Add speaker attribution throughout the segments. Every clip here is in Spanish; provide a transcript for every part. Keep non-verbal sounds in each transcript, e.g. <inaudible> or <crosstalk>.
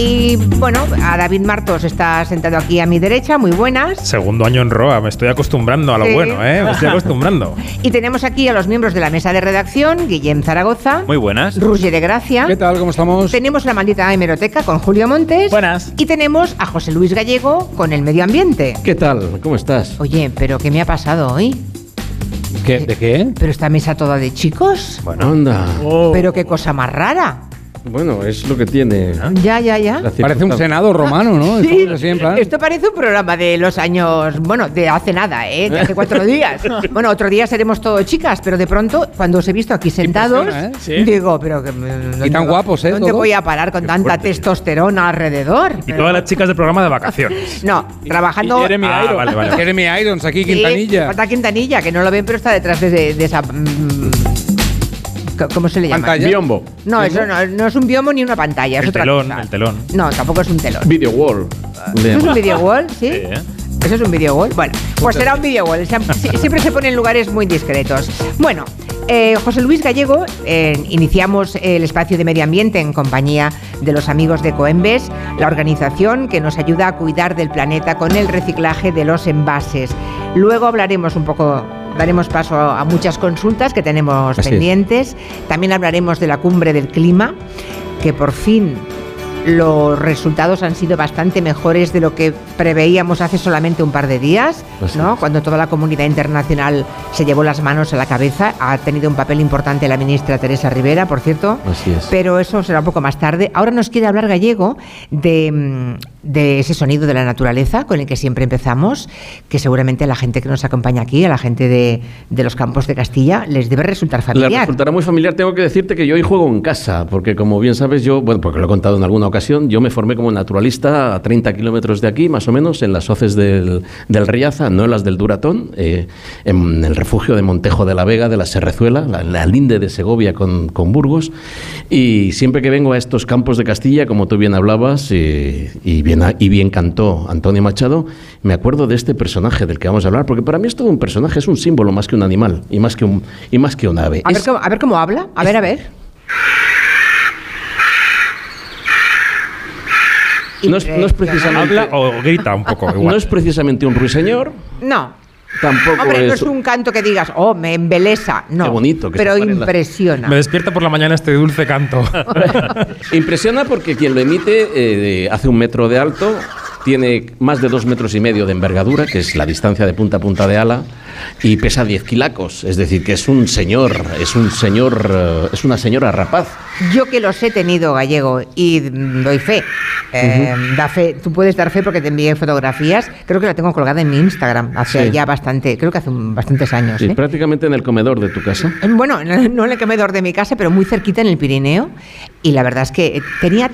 Speaker 1: Y bueno, a David Martos está sentado aquí a mi derecha, muy buenas.
Speaker 2: Segundo año en ROA, me estoy acostumbrando a lo
Speaker 1: Sí.
Speaker 2: bueno, ¿eh? Me estoy acostumbrando. <laughs>
Speaker 1: Y tenemos aquí a los miembros de la mesa de redacción, Guillem Zaragoza,
Speaker 3: Muy buenas.
Speaker 1: Ruger de Gracia.
Speaker 4: ¿Qué tal? ¿Cómo estamos?
Speaker 1: Tenemos la maldita hemeroteca con Julio Montes.
Speaker 3: Buenas.
Speaker 1: Y tenemos a José Luis Gallego con el medio ambiente.
Speaker 5: ¿Qué tal? ¿Cómo estás?
Speaker 1: Oye, pero ¿qué me ha pasado hoy?
Speaker 4: ¿Qué? ¿De qué?
Speaker 1: ¿Pero esta mesa toda de chicos?
Speaker 5: Bueno, anda.
Speaker 1: Pero qué cosa más rara.
Speaker 5: Bueno, es lo que tiene.
Speaker 1: Ya, ya, ya.
Speaker 4: Parece un senado romano, ¿no?
Speaker 1: Sí,
Speaker 4: así en plan-
Speaker 1: esto parece un programa de los años, bueno, de hace nada, ¿eh? De hace cuatro días. <laughs> Bueno, otro día seremos todos chicas, pero de pronto, cuando os he visto aquí sentados,
Speaker 4: ¿eh?
Speaker 3: Sí.
Speaker 1: digo, pero que... ¿dónde
Speaker 4: Y tan guapos, ¿eh?
Speaker 1: ¿Dónde
Speaker 4: todos?
Speaker 1: voy a parar con tanta
Speaker 2: fuerte.
Speaker 1: testosterona alrededor?
Speaker 2: Y todas las chicas del programa de vacaciones.
Speaker 1: No, trabajando...
Speaker 3: y Jeremy
Speaker 2: Ah,
Speaker 3: Irons.
Speaker 2: vale, vale. <laughs>
Speaker 4: Jeremy Irons aquí,
Speaker 1: Sí,
Speaker 4: Quintanilla.
Speaker 1: Falta Quintanilla, que no lo ven, pero está detrás de, de esa... mm, ¿Cómo se le llama?
Speaker 4: Pantalla.
Speaker 5: Biombo.
Speaker 1: No, eso no, no es un biomo ni una pantalla, es
Speaker 2: El
Speaker 1: otra
Speaker 2: telón,
Speaker 1: cosa.
Speaker 2: el telón.
Speaker 1: No, tampoco es un telón.
Speaker 5: Video wall. Le
Speaker 1: ¿Eso es un video wall? ¿Sí?
Speaker 3: ¿eh?
Speaker 1: ¿Eso es un video wall? Bueno, pues será un video wall. Sie- sie- Siempre se pone en lugares muy discretos. Bueno, eh, José Luis Gallego, eh, iniciamos el espacio de medio ambiente en compañía de los amigos de Coembes, la organización que nos ayuda a cuidar del planeta con el reciclaje de los envases. Luego hablaremos un poco, daremos paso a muchas consultas que tenemos
Speaker 5: Así es.
Speaker 1: pendientes. También hablaremos de la cumbre del clima, que por fin los resultados han sido bastante mejores de lo que preveíamos hace solamente un par de días,
Speaker 5: Así
Speaker 1: ¿no?
Speaker 5: es.
Speaker 1: Cuando toda la comunidad internacional se llevó las manos a la cabeza. Ha tenido un papel importante la ministra Teresa Rivera, por cierto.
Speaker 5: Así es.
Speaker 1: Pero eso será un poco más tarde. Ahora nos quiere hablar Gallego de, mm, de ese sonido de la naturaleza con el que siempre empezamos, que seguramente a la gente que nos acompaña aquí, a la gente de, de los campos de Castilla, les debe resultar familiar.
Speaker 5: resultará muy familiar. Tengo que decirte que yo hoy juego en casa, porque como bien sabes, yo, bueno, porque lo he contado en alguna ocasión, yo me formé como naturalista a 30 kilómetros de aquí, más o menos, en las hoces del, del Riaza, no en las del Duratón, eh, en el refugio de Montejo de la Vega, de la Serrezuela, la, la linde de Segovia con, con Burgos. Y siempre que vengo a estos campos de Castilla, como tú bien hablabas, eh, y, bien, y bien cantó Antonio Machado, me acuerdo de este personaje del que vamos a hablar, porque para mí es todo un personaje, es un símbolo más que un animal y más que un, y más que un ave.
Speaker 1: A ver, cómo, a ver cómo habla. A ver, a ver.
Speaker 5: No es- no es precisamente-
Speaker 2: Habla o grita un poco, <laughs> igual.
Speaker 5: No es precisamente un ruiseñor,
Speaker 1: No.
Speaker 5: Tampoco
Speaker 1: Hombre, no
Speaker 5: es...
Speaker 1: es un canto que digas, oh, me embelesa. No.
Speaker 5: Qué bonito que
Speaker 1: Pero impresiona.
Speaker 2: Me despierta por la mañana este dulce canto. <laughs>
Speaker 5: Impresiona porque quien lo emite eh, hace un metro de alto, tiene más de dos metros y medio de envergadura, que es la distancia de punta a punta de ala, y pesa 10 kilacos. Es decir, que es un señor, es un señor, eh, es una señora rapaz.
Speaker 1: Yo que los he tenido gallego y doy fe. Eh, da fe. Tú puedes dar fe porque te envié fotografías. Creo que la tengo colgada en mi Instagram hace
Speaker 5: Sí.
Speaker 1: ya bastante, creo que hace un- bastantes años.
Speaker 5: Sí,
Speaker 1: ¿eh?
Speaker 5: prácticamente en el comedor de tu casa.
Speaker 1: Eh, Bueno, <laughs> no en el comedor de mi casa, pero muy cerquita en el Pirineo. Y la verdad es que tenía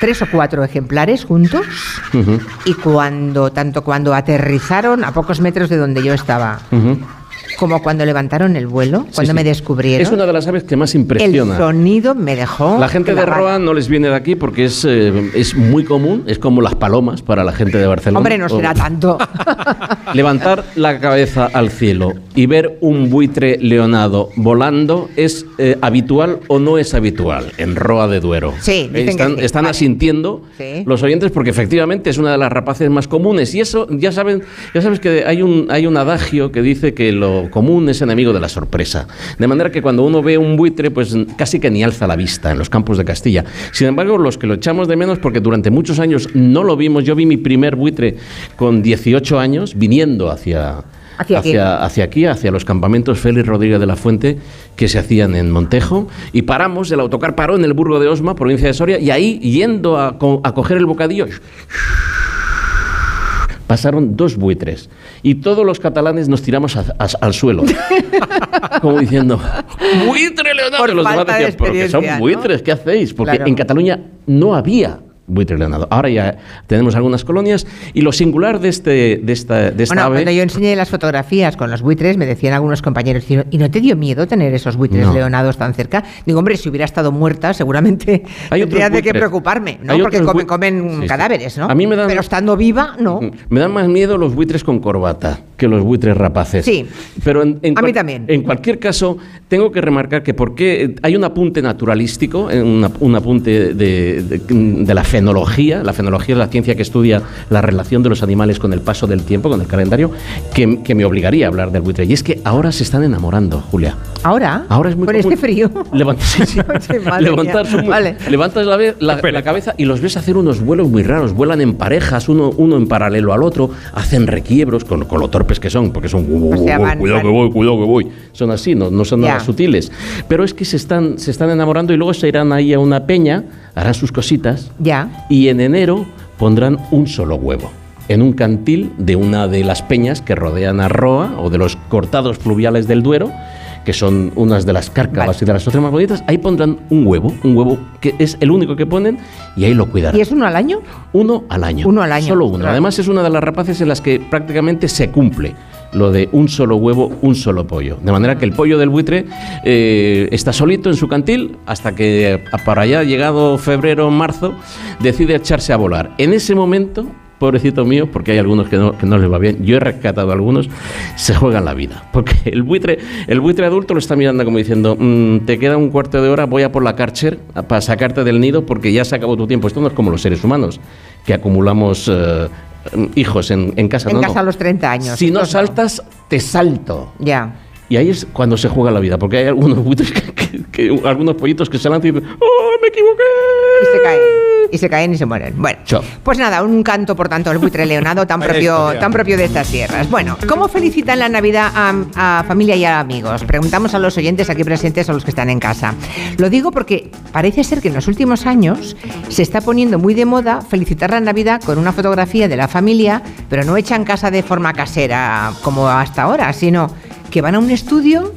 Speaker 1: tres o cuatro ejemplares juntos. Y cuando, tanto cuando aterrizaron a pocos metros de donde yo estaba. Como cuando levantaron el vuelo, cuando
Speaker 5: sí.
Speaker 1: me descubrieron,
Speaker 5: Es una de las aves que más
Speaker 1: el
Speaker 5: impresiona.
Speaker 1: sonido me dejó.
Speaker 5: La gente de. Roa no les viene de aquí porque es, eh, es muy común, es como las palomas para la gente de Barcelona.
Speaker 1: Hombre, no
Speaker 5: O-
Speaker 1: será tanto. <laughs>
Speaker 5: Levantar la cabeza al cielo y ver un buitre leonado volando es eh, habitual o no es habitual en Roa de Duero.
Speaker 1: Sí, dicen
Speaker 5: están,
Speaker 1: sí.
Speaker 5: están
Speaker 1: Vale.
Speaker 5: asintiendo
Speaker 1: Sí.
Speaker 5: los oyentes porque efectivamente es una de las rapaces más comunes y eso ya saben, ya sabes que hay un hay un adagio que dice que lo común es enemigo de la sorpresa. De manera que cuando uno ve un buitre pues casi que ni alza la vista en los campos de Castilla. Sin embargo, los que lo echamos de menos porque durante muchos años no lo vimos. Yo vi mi primer buitre con 18 años viniendo hacia
Speaker 1: ¿Hacia aquí?
Speaker 5: hacia, hacia aquí, hacia los campamentos Félix Rodríguez de la Fuente que se hacían en Montejo y paramos, el autocar paró en el Burgo de Osma, provincia de Soria, y ahí, yendo a, co- a coger el bocadillo, pasaron dos buitres y todos los catalanes nos tiramos a- a- al suelo, <laughs> como diciendo, buitre Leonardo.
Speaker 1: Por
Speaker 5: los demás
Speaker 1: falta de
Speaker 5: decían, "Pero que
Speaker 1: experiencia,
Speaker 5: son
Speaker 1: ¿no?
Speaker 5: buitres, ¿qué hacéis? Porque
Speaker 1: Claro.
Speaker 5: en Cataluña no había buitre leonado. Ahora ya tenemos algunas colonias y lo singular de, este, de esta, de esta
Speaker 1: Bueno,
Speaker 5: ave...
Speaker 1: cuando yo enseñé las fotografías con los buitres, me decían algunos compañeros, ¿y no te dio miedo tener esos buitres
Speaker 5: No.
Speaker 1: leonados tan cerca? Digo, hombre, si hubiera estado muerta, seguramente <laughs>
Speaker 5: Hay
Speaker 1: tendría de qué preocuparme, ¿no?
Speaker 5: Hay
Speaker 1: Porque comen, comen
Speaker 5: Sí,
Speaker 1: cadáveres, ¿no?
Speaker 5: A mí me dan-
Speaker 1: Pero estando viva, no.
Speaker 5: Me dan más miedo los buitres con corbata. que los buitres rapaces.
Speaker 1: Sí.
Speaker 5: Pero en, en
Speaker 1: A mí también.
Speaker 5: En cualquier caso, tengo que remarcar que porque hay un apunte naturalístico, eh, un apunte de, de- de la fenología. La fenología es la ciencia que estudia la relación de los animales con el paso del tiempo, con el calendario, que, que me obligaría a hablar del buitre. Y es que ahora se están enamorando, Julia.
Speaker 1: ¿Ahora?
Speaker 5: Ahora es muy
Speaker 1: Con
Speaker 5: común.
Speaker 1: este frío.
Speaker 5: Levant- <laughs> sí, <laughs> Levantar
Speaker 1: Vale.
Speaker 5: Levantas la, cabeza y los ves hacer unos vuelos muy raros. Vuelan en parejas, uno, uno en paralelo al otro, hacen requiebros con, con lo torpes que son, porque son
Speaker 1: O sea, van-
Speaker 5: cuidado que voy, cuidado que voy. Son así, no, no son nada sutiles. Pero es que se están, se están enamorando y luego se irán ahí a una peña, harán sus cositas
Speaker 1: Ya.
Speaker 5: y en enero pondrán un solo huevo en un cantil de una de las peñas que rodean a Roa o de los cortados fluviales del Duero, que son unas de las cárcavas
Speaker 1: Vale.
Speaker 5: y de las otras más bonitas, ahí pondrán un huevo, un huevo que es el único que ponen y ahí lo cuidarán.
Speaker 1: ¿Y es uno al año?
Speaker 5: Uno al año.
Speaker 1: Uno al año,
Speaker 5: Solo uno.
Speaker 1: claro.
Speaker 5: Además es una de las rapaces en las que prácticamente se cumple lo de un solo huevo, un solo pollo. De manera que el pollo del buitre eh, está solito en su cantil hasta que eh, para allá, llegado febrero, marzo, decide echarse a volar. En ese momento, pobrecito mío, porque hay algunos que no, que no les va bien, yo he rescatado a algunos, se juegan la vida. Porque el buitre, el buitre adulto lo está mirando como diciendo, "Mm, te queda un cuarto de hora, voy a por la a- para sacarte del nido porque ya se acabó tu tiempo. Esto no es como los seres humanos, que acumulamos eh, hijos en, en casa.
Speaker 1: En
Speaker 5: no,
Speaker 1: casa
Speaker 5: no.
Speaker 1: a los 30 años.
Speaker 5: Si no saltas, te salto.
Speaker 1: Ya.
Speaker 5: Y ahí es cuando se juega la vida, porque hay algunos buitres que, que- que- algunos pollitos que se lanzan y dicen, ¡Oh, me equivoqué!
Speaker 1: Y se caen. Y se caen y se mueren. Bueno,
Speaker 5: Chao.
Speaker 1: pues nada, un canto, por tanto, el buitre leonado tan <laughs> propio, tan propio de estas tierras. Bueno, ¿cómo felicitan la Navidad a, a familia y a amigos? Preguntamos a los oyentes aquí presentes, a los que están en casa. Lo digo porque parece ser que en los últimos años se está poniendo muy de moda felicitar la Navidad con una fotografía de la familia, pero no hecha en casa de forma casera como hasta ahora, sino que van a un estudio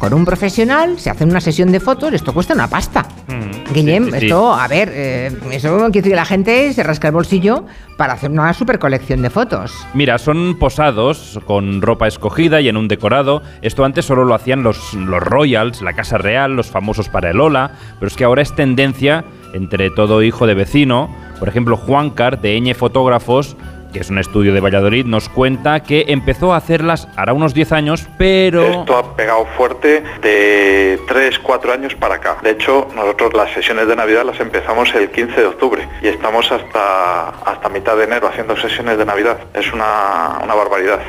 Speaker 1: con un profesional, se hacen una sesión de fotos, esto cuesta una pasta.
Speaker 6: Mm,
Speaker 1: Guillem,
Speaker 6: sí, sí, sí.
Speaker 1: esto, a ver, eh, eso quiere decir que la gente se rasca el bolsillo para hacer una super colección de fotos.
Speaker 6: Mira, son posados con ropa escogida y en un decorado. Esto antes solo lo hacían los, los royals, la casa real, los famosos para el Ola, pero es que ahora es tendencia entre todo hijo de vecino. Por ejemplo, Juancar, de Eñe Fotógrafos, que es un estudio de Valladolid, nos cuenta que empezó a hacerlas hará unos 10 años, pero...
Speaker 3: Esto ha pegado fuerte de 3, 4 años para acá. De hecho, nosotros las sesiones de Navidad las empezamos el 15 de octubre y estamos hasta, hasta mitad de enero haciendo sesiones de Navidad. Es una, una barbaridad.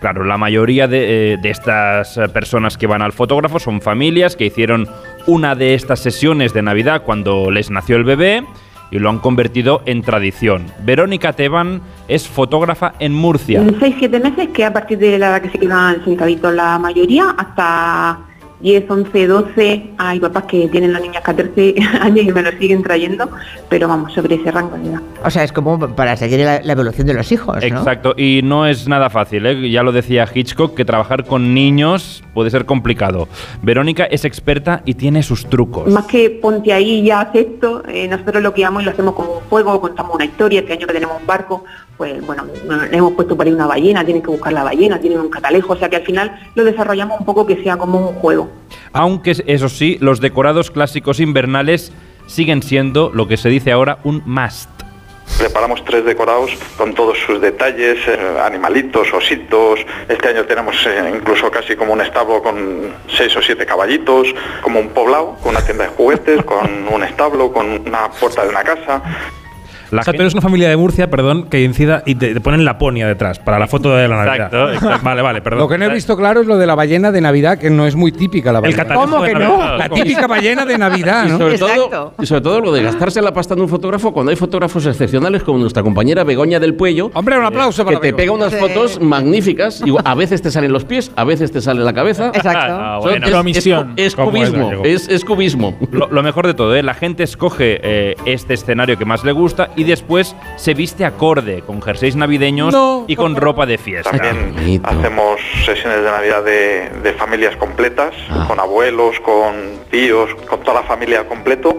Speaker 6: Claro, la mayoría de, eh, de estas personas que van al fotógrafo son familias que hicieron una de estas sesiones de Navidad cuando les nació el bebé y lo han convertido en tradición. Verónica Teban es fotógrafa en Murcia.
Speaker 7: 6-7 meses, que a partir de la edad que se quedan sentaditos la mayoría, hasta 10, 11, 12, hay papás que tienen las niñas 14 años y me lo siguen trayendo, pero vamos, sobre ese rango de edad.
Speaker 1: O sea, es como para seguir la, la evolución de los hijos, ¿no?
Speaker 6: Exacto, y no es nada fácil, ¿eh? ya lo decía Hitchcock, que trabajar con niños puede ser complicado. Verónica es experta y tiene sus trucos.
Speaker 7: Más que ponte ahí y ya haz esto, eh, nosotros lo que y lo hacemos como un juego, contamos una historia, este año que tenemos un barco, pues bueno, le hemos puesto por ahí una ballena, tienen que buscar la ballena, tienen un catalejo, o sea que al final lo desarrollamos un poco que sea como un juego.
Speaker 6: Aunque, eso sí, los decorados clásicos invernales siguen siendo lo que se dice ahora un must.
Speaker 3: Preparamos tres decorados con todos sus detalles, eh, animalitos, ositos. Este año tenemos eh, incluso casi como un establo con seis o siete caballitos, como un poblado, con una tienda de juguetes, con un establo, con una puerta de una casa.
Speaker 6: La
Speaker 8: o sea,
Speaker 6: gente-
Speaker 8: tú eres una familia de Murcia, perdón, que incida y te, te ponen Laponia detrás para la foto de la Navidad.
Speaker 6: Exacto, exacto.
Speaker 8: Vale, vale, perdón.
Speaker 9: Lo que no he visto claro es lo de la ballena de Navidad, que no es muy típica la ballena.
Speaker 1: ¿Cómo
Speaker 8: de
Speaker 1: que
Speaker 8: Navidad.
Speaker 1: no?
Speaker 9: La típica ballena de Navidad,
Speaker 5: Y
Speaker 9: ¿no?
Speaker 5: sobre,
Speaker 1: Exacto.
Speaker 5: todo, y sobre todo lo de gastarse la pasta en un fotógrafo cuando hay fotógrafos excepcionales como nuestra compañera Begoña del Puello.
Speaker 9: Hombre, un aplauso
Speaker 5: que
Speaker 9: para
Speaker 5: te
Speaker 9: Bego.
Speaker 5: pega unas
Speaker 1: Sí.
Speaker 5: fotos magníficas. y a veces te salen los pies, a veces te sale la cabeza. <laughs>
Speaker 1: Exacto.
Speaker 6: Ah,
Speaker 5: Son-
Speaker 6: bueno.
Speaker 5: es, es, es cubismo, es, es cubismo.
Speaker 6: Lo, lo mejor de todo, ¿eh? la gente escoge eh, este escenario que más le gusta y después se viste acorde con jerseys navideños
Speaker 9: No,
Speaker 6: y con ropa de fiesta.
Speaker 3: También hacemos sesiones de Navidad de, de familias completas,
Speaker 5: Ah.
Speaker 3: con abuelos, con tíos, con toda la familia completo.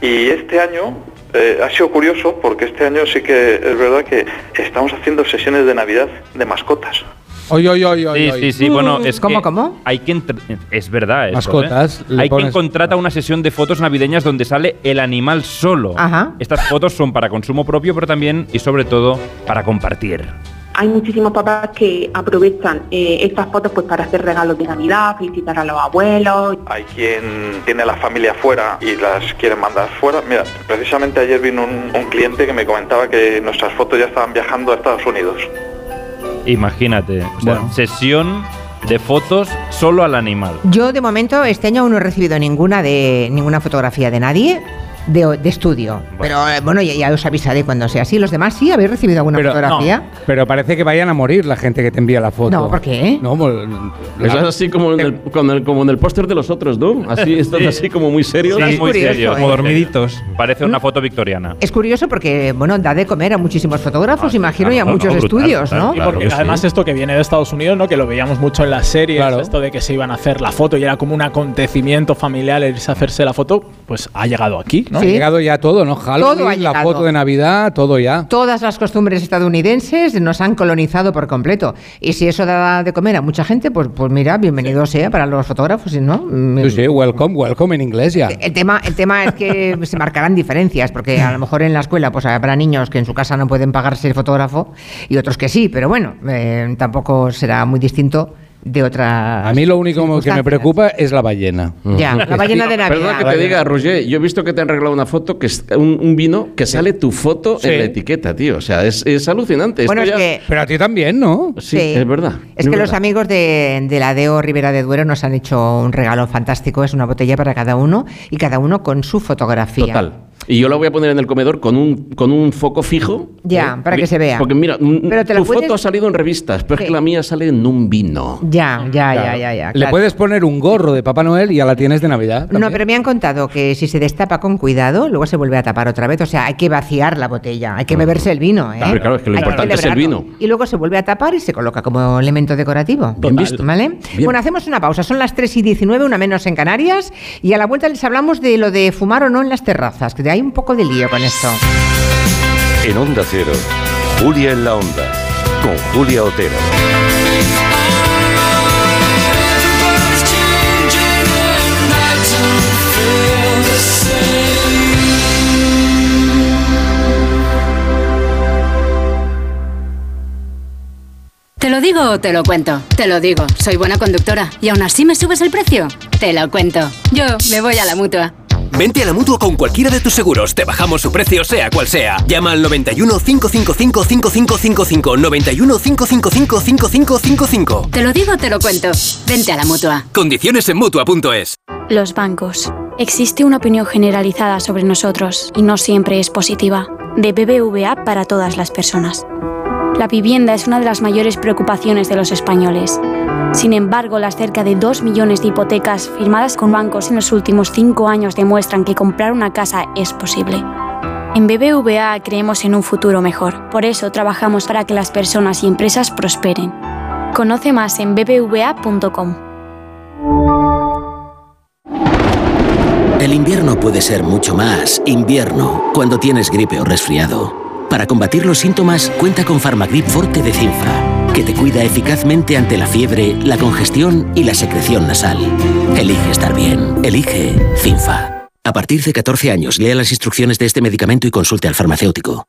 Speaker 3: Y este año eh, ha sido curioso porque este año sí que es verdad que estamos haciendo sesiones de Navidad de mascotas.
Speaker 9: Oy, oy, oy, oy,
Speaker 6: Sí,
Speaker 9: oy.
Speaker 6: sí, sí, bueno, es
Speaker 1: ¿Cómo,
Speaker 6: que
Speaker 1: cómo?
Speaker 6: hay quien tr- es verdad eso,
Speaker 9: Mascotas,
Speaker 6: ¿eh? Hay quien contrata una sesión de fotos navideñas donde sale el animal solo.
Speaker 1: Ajá.
Speaker 6: Estas fotos son para consumo propio, pero también y sobre todo para compartir.
Speaker 7: hay muchísimos papás que aprovechan eh, estas fotos pues para hacer regalos de Navidad, felicitar a los abuelos.
Speaker 3: Hay quien tiene la familia fuera y las quieren mandar fuera. Mira, precisamente ayer vino un, un cliente que me comentaba que nuestras fotos ya estaban viajando a Estados Unidos.
Speaker 2: Imagínate. O sea,
Speaker 4: Bueno.
Speaker 2: sesión de fotos solo al animal.
Speaker 1: Yo de momento este año aún no he recibido ninguna de ninguna fotografía de nadie de, de estudio. Pero eh, bueno, ya, ya os avisaré cuando sea así. Los demás sí, ¿habéis recibido alguna
Speaker 4: Pero,
Speaker 1: fotografía?
Speaker 4: Pero parece que vayan a morir la gente que te envía la foto.
Speaker 1: No, ¿por qué?
Speaker 4: No, la-
Speaker 5: Eso es así como en el, con el- como en el póster de los otros, ¿no? Así, están así como muy serios.
Speaker 1: Sí,
Speaker 2: muy
Speaker 1: curioso,
Speaker 2: serios,
Speaker 1: ¿eh?
Speaker 8: Como dormiditos.
Speaker 2: Parece una foto victoriana.
Speaker 1: Es curioso porque, bueno, da de comer a muchísimos fotógrafos,
Speaker 2: Ah,
Speaker 1: imagino, y a
Speaker 2: claro,
Speaker 1: muchos
Speaker 2: no, brutal,
Speaker 1: estudios,
Speaker 2: claro,
Speaker 1: ¿no?
Speaker 2: claro.
Speaker 10: Porque
Speaker 2: sí.
Speaker 10: además esto que viene de Estados Unidos, ¿no? Que lo veíamos mucho en las series,
Speaker 4: Claro.
Speaker 10: esto de que se iban a hacer la foto y era como un acontecimiento familiar el irse a hacerse la foto, pues ha llegado aquí, ¿no?
Speaker 4: ha llegado ya todo, ¿no?
Speaker 1: Todo ha
Speaker 4: Halloween, la foto de Navidad, todo ya.
Speaker 1: Todas las costumbres estadounidenses nos han colonizado por completo. Y si eso da de comer a mucha gente, pues, pues mira, bienvenido sea para los fotógrafos, ¿no? Mm,
Speaker 4: Sí, sí, welcome, welcome en inglés ya.
Speaker 1: El tema, el tema es que <laughs> se marcarán diferencias, porque a lo mejor en la escuela pues habrá niños que en su casa no pueden pagarse el fotógrafo y otros que sí, pero bueno, eh, tampoco será muy distinto de otra.
Speaker 4: A mí lo único que me preocupa es la ballena.
Speaker 1: Ya, la ballena de Navidad.
Speaker 5: Perdona que te diga, Roger, yo he visto que te han regalado una foto, que es un, un vino que sale tu foto
Speaker 4: Sí.
Speaker 5: en la etiqueta, tío. O sea, es, es alucinante.
Speaker 1: Bueno, es
Speaker 5: ya-
Speaker 1: que.
Speaker 4: Pero a ti también, ¿no?
Speaker 5: Sí, es verdad.
Speaker 1: Es que los amigos de, de la DEO Ribera de Duero nos han hecho un regalo fantástico. Es una botella para cada uno y cada uno con su fotografía.
Speaker 5: Total. Y yo la voy a poner en el comedor con un, con un foco fijo.
Speaker 1: Ya,
Speaker 5: ¿eh?
Speaker 1: para que se vea.
Speaker 5: Porque mira,
Speaker 1: Pero te
Speaker 5: tu
Speaker 1: puedes-
Speaker 5: foto ha salido en revistas, pero
Speaker 1: Sí.
Speaker 5: es que la mía sale en un vino.
Speaker 1: Ya, ya, ya, ya, ya.
Speaker 4: Le
Speaker 1: claro.
Speaker 4: puedes poner un gorro de Papá Noel y ya la tienes de Navidad.
Speaker 1: No,
Speaker 4: también.
Speaker 1: pero me han contado que si se destapa con cuidado, luego se vuelve a tapar otra vez. O sea, hay que vaciar la botella, hay que beberse el vino. ¿eh?
Speaker 5: Claro, claro, es que lo
Speaker 1: Hay
Speaker 5: importante es el vino.
Speaker 1: Y luego se vuelve a tapar y se coloca como elemento decorativo.
Speaker 5: Bien visto.
Speaker 1: ¿Vale?
Speaker 5: Bien.
Speaker 1: Bueno, hacemos una pausa. Son las 3 y 19, una menos en Canarias. Y a la vuelta les hablamos de lo de fumar o no en las terrazas, que hay un poco de lío con esto.
Speaker 11: En Onda Cero, Julia en la Onda, con Julia Otero.
Speaker 12: ¿Te lo digo o te lo cuento? Te lo digo, soy buena conductora. ¿Y aún así me subes el precio? Te lo cuento. Yo me voy a la mutua.
Speaker 13: Vente a la mutua con cualquiera de tus seguros. Te bajamos su precio, sea cual sea. Llama al 91 555 5555. 91 555 5555.
Speaker 12: Te lo digo, te lo cuento. Vente a la mutua.
Speaker 13: Condiciones en mutua.es.
Speaker 14: Los bancos. Existe una opinión generalizada sobre nosotros y no siempre es positiva. De BBVA para todas las personas. La vivienda es una de las mayores preocupaciones de los españoles. Sin embargo, las cerca de 2 millones de hipotecas firmadas con bancos en los últimos 5 años demuestran que comprar una casa es posible. En BBVA creemos en un futuro mejor. Por eso trabajamos para que las personas y empresas prosperen. Conoce más en bbva.com.
Speaker 13: El invierno puede ser mucho más invierno cuando tienes gripe o resfriado. Para combatir los síntomas, cuenta con Farmagrip Forte de Cinfa, que te cuida eficazmente ante la fiebre, la congestión y la secreción nasal. Elige estar bien. Elige Cinfa. A partir de 14 años, lea las instrucciones de este medicamento y consulte al farmacéutico.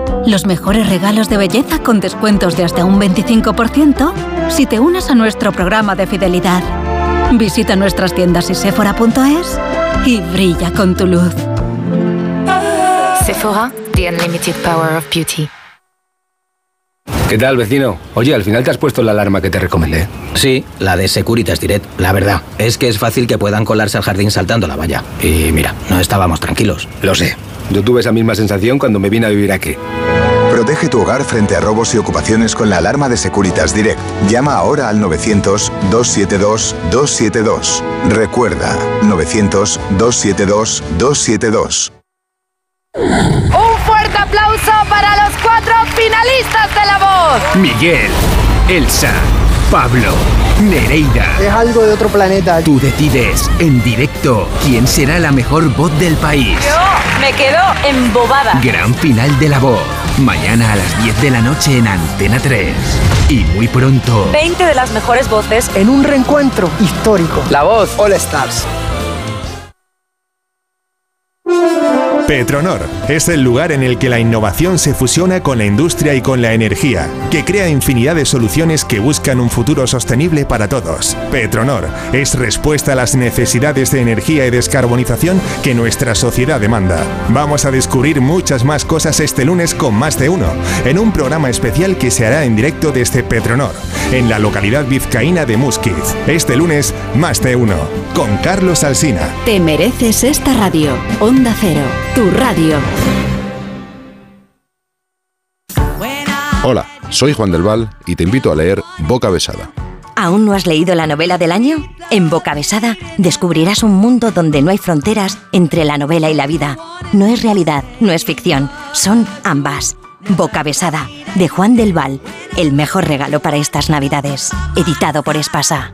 Speaker 15: Los mejores regalos de belleza con descuentos de hasta un 25% si te unes a nuestro programa de fidelidad. Visita nuestras tiendas y sephora.es y brilla con tu luz.
Speaker 16: Sephora, the unlimited power of beauty.
Speaker 17: ¿Qué tal, vecino? Oye, al final te has puesto la alarma que te recomendé.
Speaker 18: Sí, la de Securitas Direct. La verdad, es que es fácil que puedan colarse al jardín saltando la valla. Y mira, no estábamos tranquilos.
Speaker 17: Lo sé. Yo tuve esa misma sensación cuando me vine a vivir aquí.
Speaker 19: Protege tu hogar frente a robos y ocupaciones con la alarma de Securitas Direct. Llama ahora al 900-272-272. Recuerda, 900-272-272.
Speaker 20: Un fuerte aplauso para los cuatro finalistas de La Voz.
Speaker 13: Miguel, Elsa, Pablo,
Speaker 21: Nereida.
Speaker 22: Es algo de otro planeta.
Speaker 21: Tú decides en directo quién será la mejor voz del país.
Speaker 23: Yo me quedo embobada.
Speaker 21: Gran final de la voz. Mañana a las 10 de la noche en Antena 3. Y muy pronto.
Speaker 23: 20 de las mejores voces
Speaker 22: En un reencuentro histórico.
Speaker 18: La voz All Stars.
Speaker 24: Petronor es el lugar en el que la innovación se fusiona con la industria y con la energía, que crea infinidad de soluciones que buscan un futuro sostenible para todos. Petronor es respuesta a las necesidades de energía y descarbonización que nuestra sociedad demanda. Vamos a descubrir muchas más cosas este lunes con más de uno, en un programa especial que se hará en directo desde Petronor, en la localidad vizcaína de Musquiz. Este lunes, más de uno, con Carlos Alsina.
Speaker 25: Te mereces esta radio. Onda Cero, tu radio.
Speaker 26: Hola, soy Juan del Val y te invito a leer Boca Besada.
Speaker 25: ¿Aún no has leído la novela del año? En Boca Besada descubrirás un mundo donde no hay fronteras entre la novela y la vida. No es realidad, no es ficción, son ambas. Boca Besada, de Juan del Val, el mejor regalo para estas navidades. Editado por Espasa.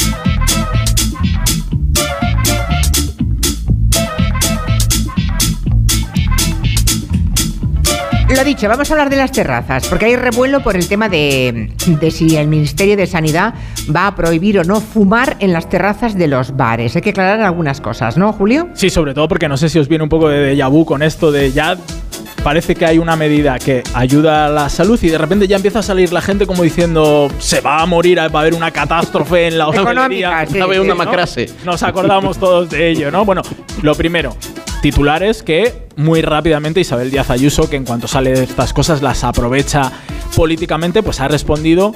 Speaker 1: Lo dicho, vamos a hablar de las terrazas, porque hay revuelo por el tema de, de si el Ministerio de Sanidad va a prohibir o no fumar en las terrazas de los bares. Hay que aclarar algunas cosas, ¿no, Julio?
Speaker 10: Sí, sobre todo porque no sé si os viene un poco de déjà vu con esto de ya parece que hay una medida que ayuda a la salud y de repente ya empieza a salir la gente como diciendo se va a morir, va a haber una catástrofe en la <laughs> hostelería.
Speaker 5: Va a haber
Speaker 1: sí,
Speaker 5: una
Speaker 1: ¿no?
Speaker 5: macrase.
Speaker 10: Nos acordamos todos de ello, ¿no? Bueno, lo primero, titulares que muy rápidamente Isabel Díaz Ayuso, que en cuanto sale de estas cosas las aprovecha políticamente, pues ha respondido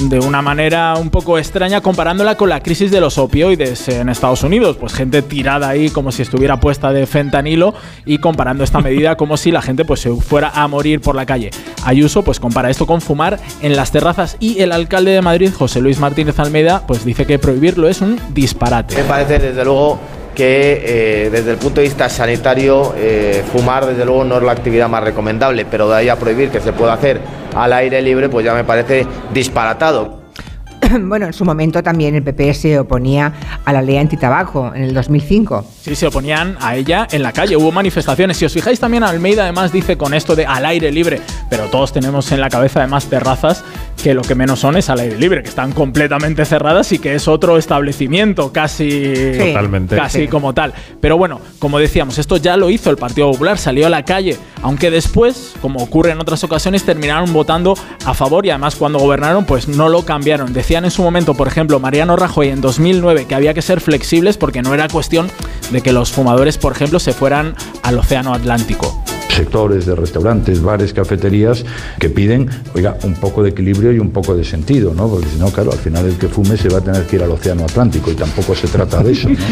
Speaker 10: de una manera un poco extraña comparándola con la crisis de los opioides en Estados Unidos. Pues gente tirada ahí como si estuviera puesta de fentanilo y comparando esta <laughs> medida como si la gente pues se fuera a morir por la calle. Ayuso pues compara esto con fumar en las terrazas y el alcalde de Madrid, José Luis Martínez Almeida, pues dice que prohibirlo es un disparate.
Speaker 27: Me parece desde luego que eh, desde el punto de vista sanitario eh, fumar desde luego no es la actividad más recomendable, pero de ahí a prohibir que se pueda hacer al aire libre pues ya me parece disparatado. <coughs>
Speaker 1: bueno, en su momento también el PP se oponía a la ley antitabaco en el 2005.
Speaker 10: Sí, se oponían a ella en la calle, hubo manifestaciones. Si os fijáis también, Almeida además dice con esto de al aire libre, pero todos tenemos en la cabeza además terrazas que lo que menos son es al aire libre, que están completamente cerradas y que es otro establecimiento casi,
Speaker 8: Totalmente.
Speaker 10: casi
Speaker 8: Sí.
Speaker 10: como tal. Pero bueno, como decíamos, esto ya lo hizo el Partido Popular, salió a la calle, aunque después, como ocurre en otras ocasiones, terminaron votando a favor y además cuando gobernaron pues no lo cambiaron. Decían en su momento, por ejemplo, Mariano Rajoy en 2009 que había que ser flexibles porque no era cuestión de que los fumadores, por ejemplo, se fueran al Océano Atlántico.
Speaker 28: Sectores de restaurantes, bares, cafeterías que piden, oiga, un poco de equilibrio y un poco de sentido, ¿no? Porque si no, claro, al final el que fume se va a tener que ir al Océano Atlántico y tampoco se trata de eso, ¿no? <laughs>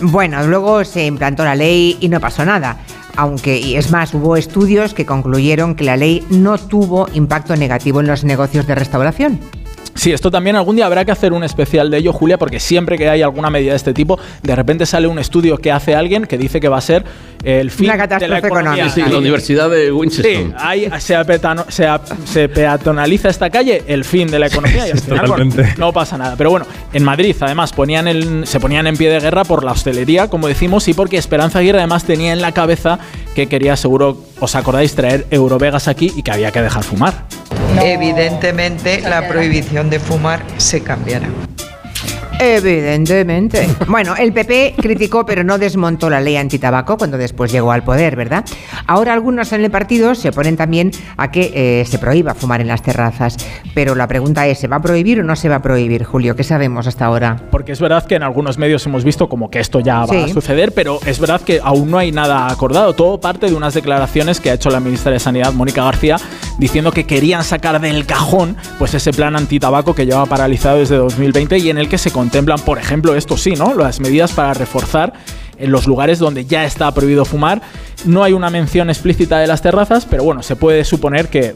Speaker 1: Bueno, luego se implantó la ley y no pasó nada. Aunque, y es más, hubo estudios que concluyeron que la ley no tuvo impacto negativo en los negocios de restauración.
Speaker 10: Sí, esto también algún día habrá que hacer un especial de ello, Julia, porque siempre que hay alguna medida de este tipo, de repente sale un estudio que hace alguien que dice que va a ser el fin
Speaker 1: Una
Speaker 10: de la economía.
Speaker 1: económica.
Speaker 5: Sí, la Universidad de Winchester.
Speaker 10: Sí, ahí se, apetano- se, ap- se peatonaliza esta calle, el fin de la economía y al final, bueno,
Speaker 8: Totalmente.
Speaker 10: no pasa nada. Pero bueno, en Madrid además ponían el- se ponían en pie de guerra por la hostelería, como decimos, y porque Esperanza Aguirre además tenía en la cabeza que quería, seguro, os acordáis, traer Eurovegas aquí y que había que dejar fumar.
Speaker 29: Evidentemente la prohibición de fumar se cambiará.
Speaker 1: Evidentemente. Bueno, el PP criticó pero no desmontó la ley antitabaco cuando después llegó al poder, ¿verdad? Ahora algunos en el partido se oponen también a que eh, se prohíba fumar en las terrazas. Pero la pregunta es, ¿se va a prohibir o no se va a prohibir, Julio? ¿Qué sabemos hasta ahora?
Speaker 10: Porque es verdad que en algunos medios hemos visto como que esto ya va a suceder, pero es verdad que aún no hay nada acordado. Todo parte de unas declaraciones que ha hecho la ministra de Sanidad, Mónica García, diciendo que querían sacar del cajón pues ese plan antitabaco que lleva paralizado desde 2020 y en el que se contemplan, por ejemplo, esto sí, ¿no? Las medidas para reforzar en los lugares donde ya está prohibido fumar. No hay una mención explícita de las terrazas, pero bueno, se puede suponer que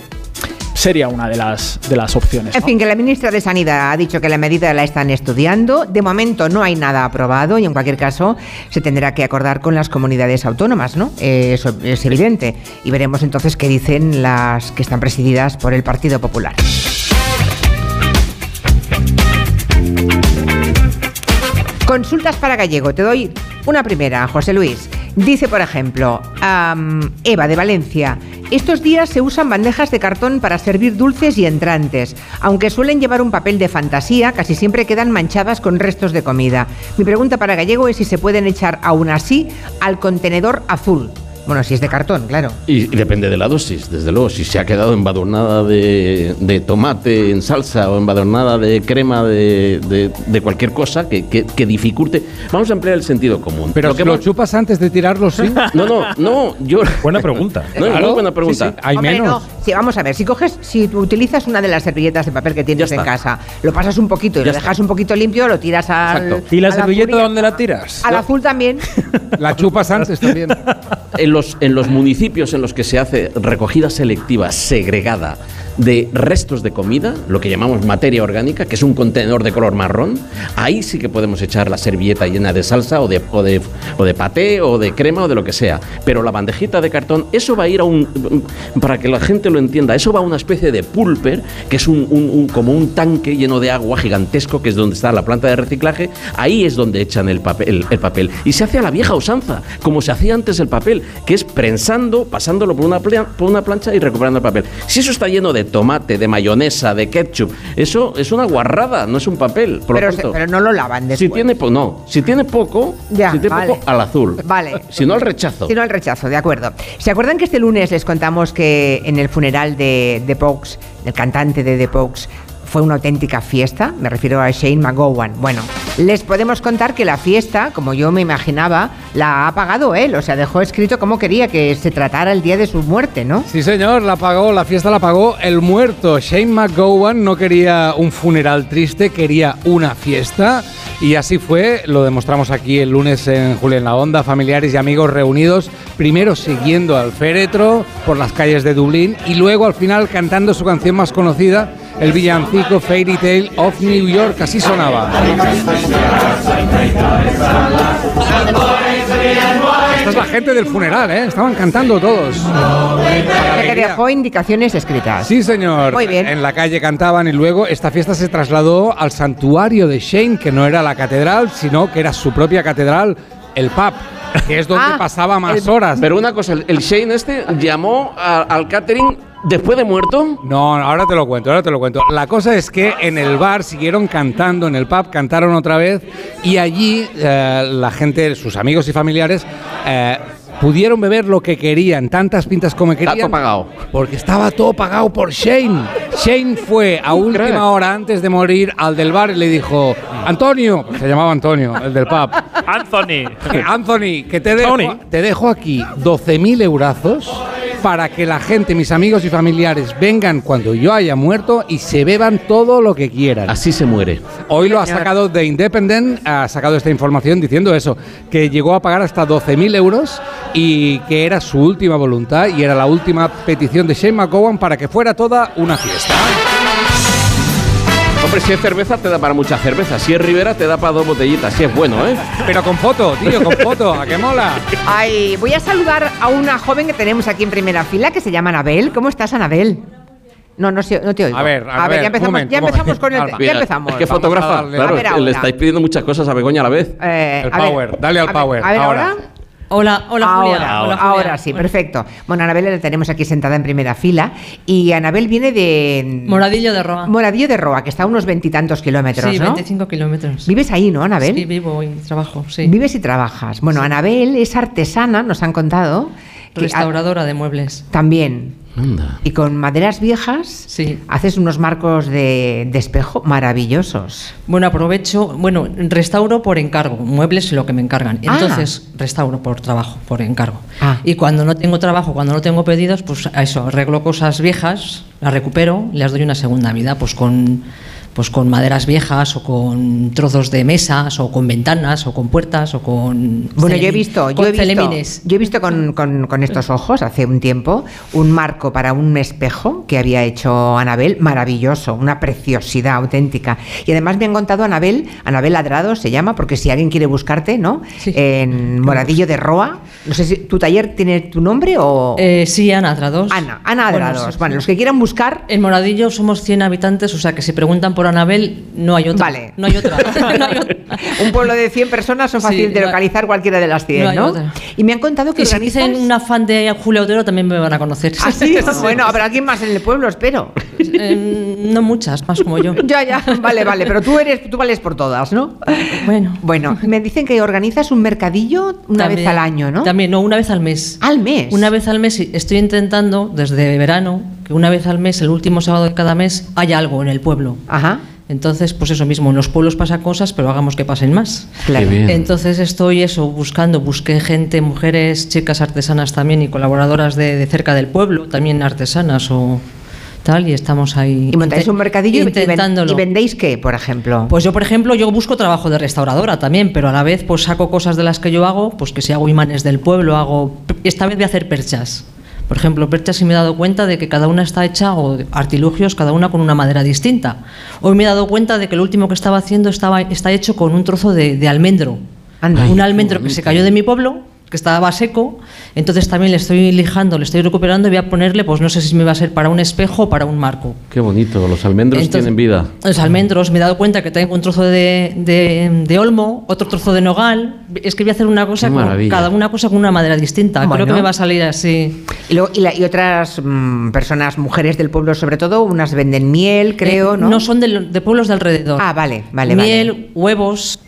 Speaker 10: sería una de las, de las opciones.
Speaker 1: En fin, que la ministra de Sanidad ha dicho que la medida la están estudiando. De momento no hay nada aprobado y en cualquier caso se tendrá que acordar con las comunidades autónomas, ¿no? Eh, Eso es evidente. Y veremos entonces qué dicen las que están presididas por el Partido Popular. Consultas para Gallego. Te doy una primera, José Luis. Dice, por ejemplo, Eva de Valencia. Estos días se usan bandejas de cartón para servir dulces y entrantes. Aunque suelen llevar un papel de fantasía, casi siempre quedan manchadas con restos de comida. Mi pregunta para Gallego es si se pueden echar aún así al contenedor azul. Bueno, si es de cartón, claro.
Speaker 5: Y, y depende de la dosis, desde luego. Si se ha quedado embadurnada de, de tomate en salsa o embadurnada de crema de, de- de cualquier cosa que, que- que dificulte. Vamos a emplear el sentido común.
Speaker 9: Pero
Speaker 5: Lo que
Speaker 9: lo chupas antes de tirarlo, sí. <laughs>
Speaker 5: No, no, no. Yo...
Speaker 8: Buena pregunta. <laughs>
Speaker 5: No,
Speaker 9: Claro,
Speaker 5: muy buena pregunta.
Speaker 9: sí, sí, hay
Speaker 1: Hombre,
Speaker 9: menos.
Speaker 1: no. Sí, vamos a ver, si coges, si utilizas una de las servilletas de papel que tienes en casa, lo pasas un poquito y
Speaker 5: Ya
Speaker 1: lo
Speaker 5: está.
Speaker 1: dejas un poquito limpio, lo tiras al.
Speaker 5: Exacto.
Speaker 8: ¿Y la servilleta dónde la tiras?
Speaker 1: Al azul también. <laughs>
Speaker 9: La chupas antes también.
Speaker 5: En los, en los municipios en los que se hace recogida selectiva segregada de restos de comida, lo que llamamos materia orgánica, que es un contenedor de color marrón, ahí sí que podemos echar la servilleta llena de salsa o de, o de, o de paté o de crema o de lo que sea. Pero la bandejita de cartón, eso va a ir a un... Para que la gente lo entienda, eso va a una especie de pulper, que es un, como un tanque lleno de agua gigantesco, que es donde está la planta de reciclaje, ahí es donde echan el papel, el, el papel. Y se hace a la vieja usanza, como se hacía antes el papel, que es prensando, pasándolo por una, por una plancha y recuperando el papel. Si eso está lleno de tomate, de mayonesa, de ketchup, eso es una guarrada, no es un papel. Por lo
Speaker 1: Pero, se-
Speaker 5: tanto,
Speaker 1: pero no lo lavan después.
Speaker 5: si tiene, po- no, si tiene poco,
Speaker 1: Ya,
Speaker 5: si tiene
Speaker 1: vale.
Speaker 5: poco, al azul.
Speaker 1: Vale.
Speaker 5: Si no, al rechazo.
Speaker 1: Si no, el rechazo, de acuerdo. ¿Se acuerdan que este lunes les contamos que en el funeral de The Pogues, del cantante de The Pogues, fue una auténtica fiesta? Me refiero a Shane McGowan. Bueno, les podemos contar que la fiesta, como yo me imaginaba, la ha pagado él. O sea, dejó escrito cómo quería que se tratara el día de su muerte, ¿no?
Speaker 9: Sí, señor, la pagó, la fiesta la pagó el muerto. Shane McGowan no quería un funeral triste, quería una fiesta. Y así fue, lo demostramos aquí el lunes en Julia en la Onda, familiares y amigos reunidos, primero siguiendo al féretro por las calles de Dublín y luego al final cantando su canción más conocida, el villancico Fairy Tale of New York, así sonaba. Esta es la gente del funeral, ¿eh? Estaban cantando todos.
Speaker 1: Que dejó indicaciones escritas.
Speaker 9: Sí, señor.
Speaker 1: Muy bien.
Speaker 9: En la calle cantaban y luego esta fiesta se trasladó al santuario de Shane, que no era la catedral, sino que era su propia catedral, el pub, que es donde
Speaker 1: Ah,
Speaker 9: pasaba más
Speaker 1: el-
Speaker 9: horas.
Speaker 5: Pero una cosa, el, el Shane este llamó a- al catering después de muerto.
Speaker 9: No, ahora te lo cuento, ahora te lo cuento. La cosa es que en el bar siguieron cantando, en el pub cantaron otra vez y allí eh, la gente, sus amigos y familiares, eh, pudieron beber lo que querían, tantas pintas como querían.
Speaker 5: todo pagado.
Speaker 9: Porque estaba todo pagado por Shane. Shane fue a última hora antes de morir al del bar y le dijo, Antonio, se llamaba Antonio, el del pub.
Speaker 8: Anthony.
Speaker 9: Anthony, que te dejo,
Speaker 8: Tony.
Speaker 9: te dejo aquí 12.000 eurazos para que la gente, mis amigos y familiares, vengan cuando yo haya muerto y se beban todo lo que quieran.
Speaker 5: Así se muere.
Speaker 9: Hoy lo ha sacado The Independent, ha sacado esta información diciendo eso, que llegó a pagar hasta 12.000 euros y que era su última voluntad y era la última petición de Shane McGowan para que fuera toda una fiesta.
Speaker 5: Hombre, si es cerveza, te da para mucha cerveza. Si es Rivera, te da para dos botellitas. Si es bueno, ¿eh?
Speaker 9: Pero con foto, tío, con foto, ¿a qué mola?
Speaker 1: Ay, voy a saludar a una joven que tenemos aquí en primera fila que se llama Anabel. ¿Cómo estás, Anabel? No, no, no te oigo.
Speaker 9: A ver, a
Speaker 1: a ver,
Speaker 9: ver,
Speaker 1: ya empezamos,
Speaker 9: momento,
Speaker 1: ya empezamos con el
Speaker 9: Alba.
Speaker 1: ya empezamos.
Speaker 5: Es que fotógrafa, claro, le estáis pidiendo muchas cosas a Begoña a la vez.
Speaker 1: Eh,
Speaker 9: El
Speaker 1: a ver,
Speaker 9: power, dale al
Speaker 1: a ver,
Speaker 9: power,
Speaker 1: A ver, ahora.
Speaker 9: ahora.
Speaker 30: Hola, hola Julia.
Speaker 1: Ahora,
Speaker 30: Hola,
Speaker 1: ahora
Speaker 30: Julia.
Speaker 1: sí, perfecto. Bueno, Anabel la tenemos aquí sentada en primera fila y Anabel viene de
Speaker 30: Moradillo de Roa.
Speaker 1: Moradillo de Roa, que está a unos veintitantos kilómetros,
Speaker 30: Sí,
Speaker 1: ¿no?
Speaker 30: 25 kilómetros.
Speaker 1: ¿Vives ahí, no, Anabel?
Speaker 30: Sí, vivo y trabajo, sí.
Speaker 1: Vives y trabajas. Bueno, Anabel es artesana, nos han contado.
Speaker 30: Restauradora de muebles.
Speaker 1: También.
Speaker 5: Anda.
Speaker 1: Y con maderas viejas
Speaker 30: Sí.
Speaker 1: haces unos marcos de, de espejo maravillosos.
Speaker 30: Bueno, aprovecho, bueno, restauro por encargo, muebles es lo que me encargan.
Speaker 1: Ah.
Speaker 30: Entonces, restauro por trabajo, por encargo.
Speaker 1: Ah.
Speaker 30: Y cuando no tengo trabajo, cuando no tengo pedidos, pues a eso, arreglo cosas viejas las recupero y las doy una segunda vida, pues con pues con maderas viejas o con trozos de mesas o con ventanas o con puertas o con
Speaker 1: Bueno, yo he visto, yo
Speaker 30: con
Speaker 1: he visto, yo he visto con, con- con estos ojos hace un tiempo un marco para un espejo que había hecho Anabel, maravilloso, una preciosidad auténtica. Y además me han contado Anabel, Anabel Ladrado se llama, porque si alguien quiere buscarte, ¿no? En Moradillo de Roa, no sé si tu taller tiene tu nombre o...
Speaker 30: Eh, sí, Ana Adrados.
Speaker 1: Ana, Ana
Speaker 30: Bueno,
Speaker 1: Adrados.
Speaker 30: sí,
Speaker 1: Bueno,
Speaker 30: sí.
Speaker 1: los que quieran buscar...
Speaker 30: En Moradillo somos 100 habitantes, o sea que si preguntan por Anabel, no hay otra.
Speaker 1: Vale.
Speaker 30: No hay otra. <laughs> No hay otra.
Speaker 1: Un pueblo de 100 personas son
Speaker 30: Sí,
Speaker 1: fácil de
Speaker 30: no-
Speaker 1: localizar cualquiera de las 100,
Speaker 30: no
Speaker 1: ¿no? Y me han contado que
Speaker 30: Y si
Speaker 1: organizas...
Speaker 30: dicen una fan de Julio Otero, también me van a conocer.
Speaker 1: ¿Ah, sí? <laughs> Bueno, habrá alguien más en el pueblo, espero.
Speaker 30: Eh, no muchas, más como yo. <laughs>
Speaker 1: Ya, ya, vale, vale, pero tú eres, tú vales por todas, ¿no?
Speaker 30: Bueno.
Speaker 1: Bueno, me dicen que organizas un mercadillo una
Speaker 30: También-
Speaker 1: vez al año, ¿no?
Speaker 30: También, no, una vez al mes.
Speaker 1: Al mes.
Speaker 30: Una vez al mes estoy intentando, desde verano, que una vez al mes, el último sábado de cada mes, haya algo en el pueblo.
Speaker 1: Ajá.
Speaker 30: Entonces, pues eso mismo, en los pueblos pasa cosas, pero hagamos que pasen más.
Speaker 1: Claro.
Speaker 30: Entonces estoy eso, buscando, busqué gente, mujeres, chicas artesanas también y colaboradoras de, de cerca del pueblo, también artesanas o tal, y estamos ahí.
Speaker 1: Y montáis un mercadillo
Speaker 30: intentándolo.
Speaker 1: y vendéis qué, por ejemplo.
Speaker 30: Pues yo, por ejemplo, yo busco trabajo de restauradora también, pero a la vez pues saco cosas de las que yo hago, pues que si hago imanes del pueblo, hago... Esta vez voy a hacer perchas. Por ejemplo, perchas y me he dado cuenta de que cada una está hecha, o artilugios, cada una con una madera distinta. Hoy me he dado cuenta de que lo último que estaba haciendo estaba, está hecho con un trozo de, de almendro.
Speaker 1: Anda.
Speaker 30: un almendro que se cayó de mi pueblo, que estaba seco, entonces también le estoy lijando, le estoy recuperando y voy a ponerle, pues no sé si me va a ser para un espejo o para un marco.
Speaker 5: Qué bonito, los almendros
Speaker 30: Entonces-
Speaker 5: tienen vida.
Speaker 30: Los almendros, me he dado cuenta que tengo un trozo de, de- de olmo, otro trozo de nogal. Es que voy a hacer una cosa, con, cada una cosa con una madera distinta.
Speaker 1: Bueno.
Speaker 30: Creo que me va a salir así.
Speaker 1: Y, luego- y la- y otras mm, personas, mujeres del pueblo sobre todo, unas venden miel, creo,
Speaker 30: Eh,
Speaker 1: ¿no?
Speaker 30: son de, de pueblos de alrededor.
Speaker 1: Ah, vale, vale,
Speaker 30: Miel, huevos.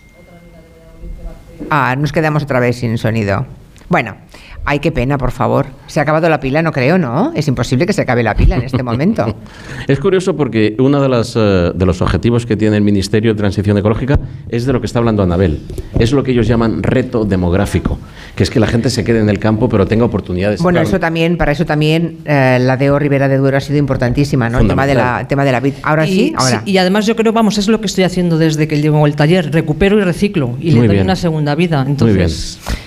Speaker 1: Ah, nos quedamos otra vez sin sonido. Bueno, ay, qué pena, por favor. Se ha acabado la pila, no creo, ¿no? Es imposible que se acabe la pila en este momento. <laughs>
Speaker 5: Es curioso porque uno de, las, eh, de los objetivos que tiene el Ministerio de Transición Ecológica es de lo que está hablando Anabel. Es lo que ellos llaman reto demográfico, que es que la gente se quede en el campo pero tenga oportunidades.
Speaker 1: Bueno,
Speaker 5: Claro,
Speaker 1: eso también, para eso también eh, la de Rivera de Duero ha sido importantísima, ¿no? El tema de la, el tema de la vid. Ahora sí,
Speaker 30: Y,
Speaker 1: ahora.
Speaker 30: y además yo creo, vamos, es lo que estoy haciendo desde que llego al taller. Recupero y reciclo y
Speaker 1: Muy
Speaker 30: le doy
Speaker 1: bien.
Speaker 30: una segunda vida. Entonces,
Speaker 1: Pues Anabel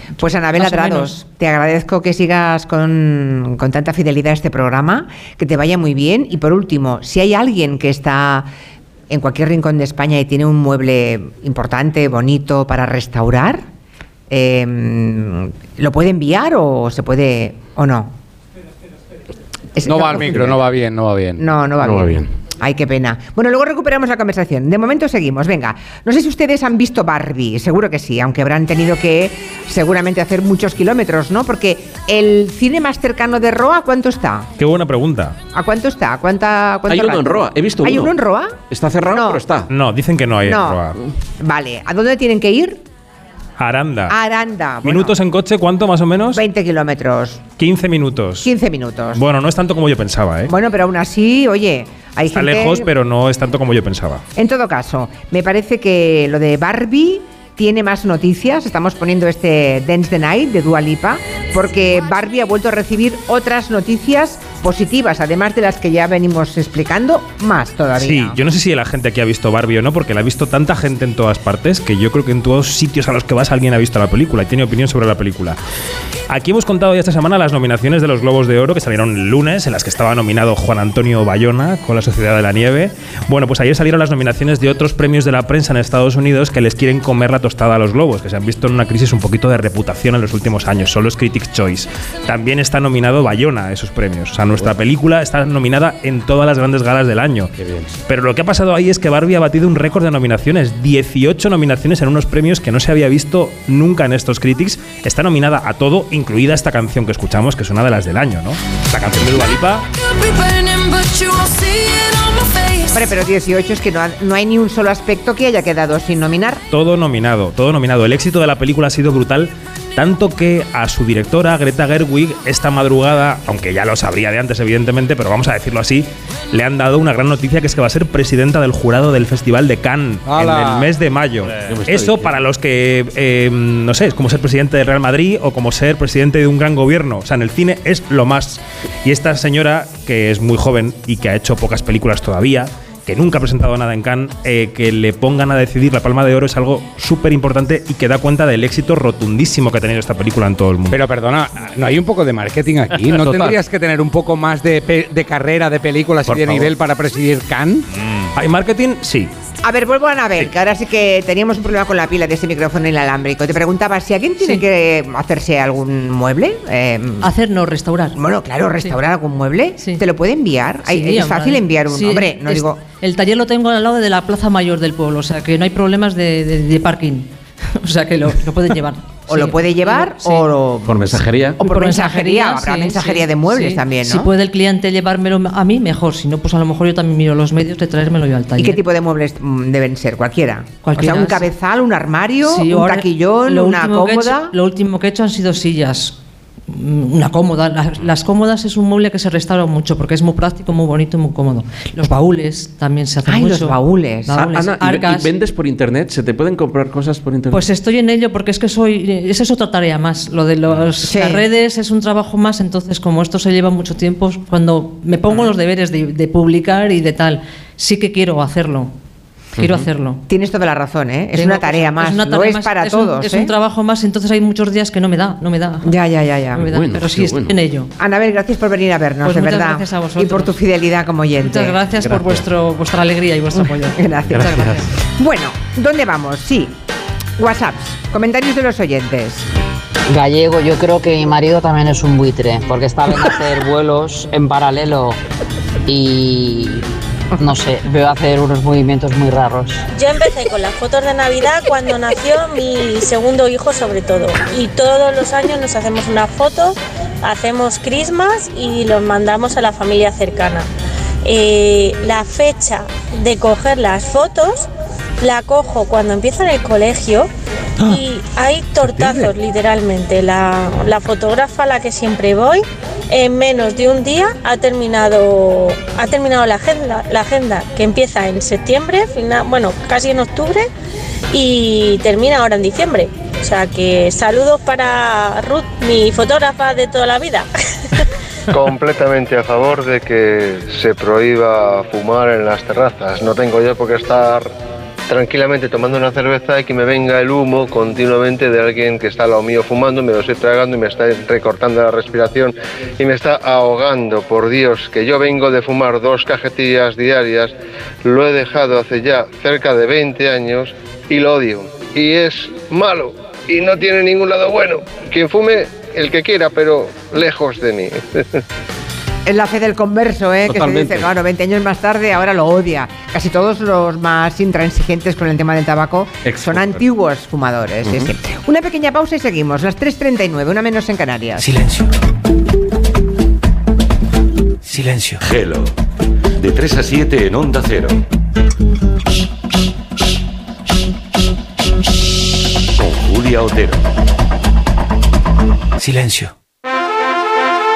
Speaker 30: Más o
Speaker 1: Adrados, te agradezco que sigas con, con tanta fidelidad a este programa, que te vaya muy bien. Y por último, si hay alguien que está en cualquier rincón de España y tiene un mueble importante, bonito para restaurar, eh, ¿lo puede enviar o se puede o no?
Speaker 9: No va al micro, no va bien, no va bien.
Speaker 1: No, no va
Speaker 9: No
Speaker 1: bien.
Speaker 9: va bien.
Speaker 1: Ay, qué pena. Bueno, luego recuperamos la conversación. De momento seguimos. Venga, no sé si ustedes han visto Barbie, seguro que sí, aunque habrán tenido que seguramente hacer muchos kilómetros, ¿no? Porque el cine más cercano de Roa, ¿cuánto está?
Speaker 8: Qué buena pregunta.
Speaker 1: ¿A cuánto está? ¿A ¿Cuánta, cuánto
Speaker 5: Hay uno en Roa, he visto
Speaker 1: ¿Hay
Speaker 5: uno.
Speaker 1: uno en Roa?
Speaker 5: Está cerrado, pero está.
Speaker 8: No, dicen que no hay en
Speaker 1: No.
Speaker 8: Roa.
Speaker 1: Vale, ¿a dónde tienen que ir?
Speaker 8: Aranda.
Speaker 1: Aranda. Bueno,
Speaker 8: ¿Minutos en coche cuánto más o menos?
Speaker 1: 20 kilómetros,
Speaker 8: 15 minutos.
Speaker 1: 15 minutos.
Speaker 8: Bueno, no es tanto como yo pensaba, ¿eh?
Speaker 1: Bueno, pero aún así, oye, hay
Speaker 8: Está
Speaker 1: gente...
Speaker 8: lejos, pero no es tanto como yo pensaba.
Speaker 1: En todo caso, me parece que lo de Barbie tiene más noticias. Estamos poniendo este Dance the Night de Dua Lipa, porque Barbie ha vuelto a recibir otras noticias positivas, además de las que ya venimos explicando, más todavía.
Speaker 8: Sí, yo no sé si la gente aquí ha visto Barbie o no, porque la ha visto tanta gente en todas partes que yo creo que en todos sitios a los que vas alguien ha visto la película y tiene opinión sobre la película. Aquí hemos contado ya esta semana las nominaciones de los Globos de Oro que salieron el lunes, en las que estaba nominado Juan Antonio Bayona con La Sociedad de la Nieve. Bueno, pues ayer salieron las nominaciones de otros premios de la prensa en Estados Unidos que les quieren comer la tostada a los globos, que se han visto en una crisis un poquito de reputación en los últimos años. Solo es Critics' Choice. También está nominado Bayona a esos premios. Nuestra película está nominada en todas las grandes galas del año. Pero lo que ha pasado ahí es que Barbie ha batido un récord de nominaciones. 18 nominaciones en unos premios que no se había visto nunca en estos Critics. Está nominada a todo, incluida esta canción que escuchamos, que es una de las del año, ¿no? La canción de Dua Lipa.
Speaker 1: Hombre, pero 18 es que no, ha- no hay ni un solo aspecto que haya quedado sin nominar.
Speaker 8: Todo nominado, todo nominado. El éxito de la película ha sido brutal Tanto que a su directora, Greta Gerwig, esta madrugada, aunque ya lo sabría de antes, evidentemente, pero vamos a decirlo así, le han dado una gran noticia que es que va a ser presidenta del jurado del Festival de Cannes
Speaker 9: ¡Hala!
Speaker 8: en el mes de mayo.
Speaker 5: ¿Qué me está
Speaker 8: Eso para los que, eh, no sé, es como ser presidente del Real Madrid o como ser presidente de un gran gobierno. O sea, en el cine es lo más. Y esta señora, que es muy joven y que ha hecho pocas películas todavía, que nunca ha presentado nada en Cannes, eh, que le pongan a decidir la Palma de Oro es algo súper importante y que da cuenta del éxito rotundísimo que ha tenido esta película en todo el mundo.
Speaker 9: Pero perdona, ¿no hay un poco de marketing aquí? ¿No
Speaker 8: Total.
Speaker 9: tendrías que tener un poco más de, de carrera, de películas
Speaker 8: Por
Speaker 9: y de
Speaker 8: favor.
Speaker 9: nivel para presidir Cannes?
Speaker 8: ¿Hay marketing? Sí.
Speaker 1: A ver, vuelvo a Anabel, que ahora sí que teníamos un problema con la pila de ese micrófono inalámbrico. Te preguntaba si alguien tiene
Speaker 30: Sí.
Speaker 1: que hacerse algún mueble. eh,
Speaker 30: Hacer, no, restaurar.
Speaker 1: bueno, claro, restaurar algún mueble. ¿Te lo puede enviar? Ay,
Speaker 30: Sí,
Speaker 1: es
Speaker 30: hombre.
Speaker 1: fácil enviar un
Speaker 30: Sí,
Speaker 1: hombre, no
Speaker 30: es-
Speaker 1: digo.
Speaker 30: El taller lo tengo al lado de la plaza mayor del pueblo, o sea que no hay problemas de, de- de parking. <laughs> o sea que lo, lo pueden llevar.
Speaker 1: O lo puede llevar o lo-
Speaker 5: Por mensajería.
Speaker 1: O por mensajería, habrá mensajería de muebles también, ¿no?
Speaker 30: Si puede el cliente llevármelo a mí, mejor. Si no, pues a lo mejor yo también miro los medios de traérmelo yo al
Speaker 1: ¿Y
Speaker 30: taller.
Speaker 1: qué tipo de muebles mm, deben ser? Cualquiera.
Speaker 30: Cualquiera,
Speaker 1: o sea, un
Speaker 30: sí.
Speaker 1: cabezal, un armario,
Speaker 30: Sí,
Speaker 1: un taquillón,
Speaker 30: lo
Speaker 1: una
Speaker 30: he hecho-
Speaker 1: cómoda.
Speaker 30: lo último que he hecho han sido sillas. Una cómoda. Las, las cómodas es un mueble que se restaura mucho porque es muy práctico, muy bonito y muy cómodo. Los baúles también se hacen
Speaker 1: Ay,
Speaker 30: mucho.
Speaker 1: los baúles.
Speaker 30: Baúles,
Speaker 5: Ana, ¿y ve-
Speaker 30: arcas.
Speaker 5: ¿y vendes por internet? ¿Se te pueden comprar cosas por internet?
Speaker 30: Pues estoy en ello porque es que soy. Esa es otra tarea más. Lo de los, las redes es un trabajo más. Entonces, como esto se lleva mucho tiempo, cuando me pongo los deberes de, de publicar y de tal, sí que quiero hacerlo. Quiero hacerlo.
Speaker 1: Tienes toda la razón, ¿eh? Es
Speaker 30: Tengo
Speaker 1: una tarea más.
Speaker 30: una
Speaker 1: Lo
Speaker 30: tarea
Speaker 1: es
Speaker 30: más,
Speaker 1: para
Speaker 30: un-
Speaker 1: todos.
Speaker 30: es
Speaker 1: ¿eh?
Speaker 30: un trabajo más, entonces hay muchos días que no me da, no me da.
Speaker 1: Ya, ya, ya, ya.
Speaker 30: No me da, pero sí estoy en ello.
Speaker 1: Anabel, gracias por venir a vernos,
Speaker 30: Pues
Speaker 1: de
Speaker 30: muchas
Speaker 1: verdad.
Speaker 30: gracias a
Speaker 1: y
Speaker 30: vosotros.
Speaker 1: por tu fidelidad como oyente.
Speaker 30: Muchas gracias, por vuestro, vuestra alegría y vuestro apoyo. <laughs>
Speaker 1: Gracias.
Speaker 30: Muchas gracias.
Speaker 1: Bueno, ¿dónde vamos? Sí. WhatsApps, comentarios de los oyentes.
Speaker 31: Gallego, yo creo que mi marido también es un buitre, porque estaba en hacer vuelos en paralelo y no sé, veo hacer unos movimientos muy raros.
Speaker 32: Yo empecé con las fotos de Navidad cuando nació mi segundo hijo sobre todo. Y todos los años nos hacemos una foto, hacemos Christmas y los mandamos a la familia cercana. Eh, la fecha de coger las fotos la cojo cuando empiezo en el colegio y hay tortazos literalmente. La, la fotógrafa a la que siempre voy en menos de un día ha terminado ha terminado la agenda la agenda que empieza en septiembre final, bueno casi en octubre y termina ahora en diciembre o sea que saludos para Ruth mi fotógrafa de toda la vida <laughs>
Speaker 33: Completamente a favor de que se prohíba fumar en las terrazas. No tengo yo por qué estar tranquilamente tomando una cerveza y que me venga el humo continuamente de alguien que está al lado mío fumando, me lo estoy tragando y me está recortando la respiración y me está ahogando. Por Dios, que yo vengo de fumar dos cajetillas diarias, lo he dejado hace ya cerca de 20 años y lo odio. Y es malo y no tiene ningún lado bueno. Quien fume, el que quiera, pero lejos de mí. <laughs>
Speaker 1: Es la fe del converso, ¿eh? que se dice, claro, 20 años más tarde ahora lo odia. Casi todos los más intransigentes con el tema del tabaco son antiguos fumadores. sí,
Speaker 33: Ujú.
Speaker 1: sí. Una pequeña pausa y seguimos. Las 3.39, una menos en Canarias.
Speaker 34: Silencio. Silencio.
Speaker 35: Gelo. De 3 a 7 en Onda Cero. Con Julia Otero.
Speaker 34: Silencio.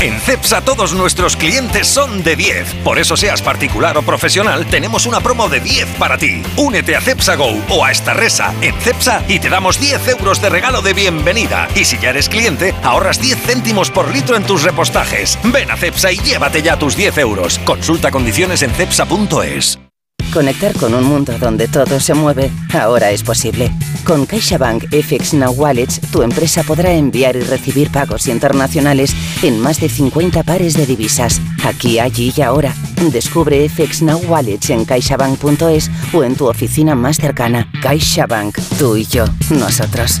Speaker 36: En CEPSA todos nuestros clientes son de 10. Por eso seas particular o profesional, tenemos una promo de 10 para ti. Únete a CEPSA Go o a esta resa en CEPSA y te damos 10 euros de regalo de bienvenida. Y si ya eres cliente, ahorras 10 céntimos por litro en tus repostajes. Ven a CEPSA y llévate ya tus 10 euros. Consulta condiciones en cepsa.es.
Speaker 37: Conectar con un mundo donde todo se mueve ahora es posible. Con CaixaBank FX Now Wallets, tu empresa podrá enviar y recibir pagos internacionales en más de 50 pares de divisas, aquí, allí y ahora. Descubre FX Now Wallets en caixabank.es o en tu oficina más cercana. CaixaBank, tú y yo, nosotros.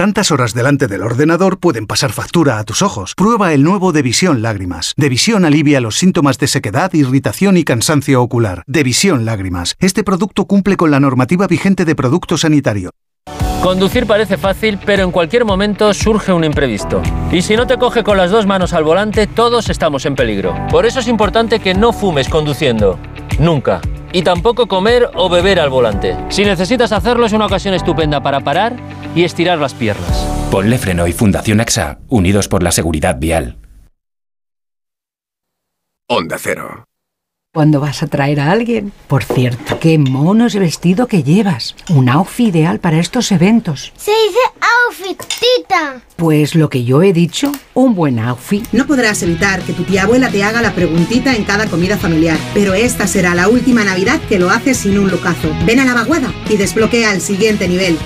Speaker 34: Tantas horas delante del ordenador pueden pasar factura a tus ojos. Prueba el nuevo Devisión Lágrimas. Devisión alivia los síntomas de sequedad, irritación y cansancio ocular. Devisión Lágrimas. Este producto cumple con la normativa vigente de producto sanitario.
Speaker 38: Conducir parece fácil, pero en cualquier momento surge un imprevisto. Y si no te coge con las dos manos al volante, todos estamos en peligro. Por eso es importante que no fumes conduciendo. Nunca. Y tampoco comer o beber al volante. Si necesitas hacerlo es una ocasión estupenda para parar y estirar las piernas.
Speaker 39: Ponle Freno y Fundación AXA, unidos por la seguridad vial.
Speaker 40: Onda Cero.
Speaker 41: Cuando vas a traer a alguien. Por cierto, qué mono es vestido que llevas. Un outfit ideal para estos eventos.
Speaker 42: Se dice outfit, tita.
Speaker 41: Pues lo que yo he dicho, un buen outfit.
Speaker 43: No podrás evitar que tu tía abuela te haga la preguntita en cada comida familiar, pero esta será la última Navidad que lo haces sin un lucazo. Ven a la vaguada y desbloquea el siguiente nivel.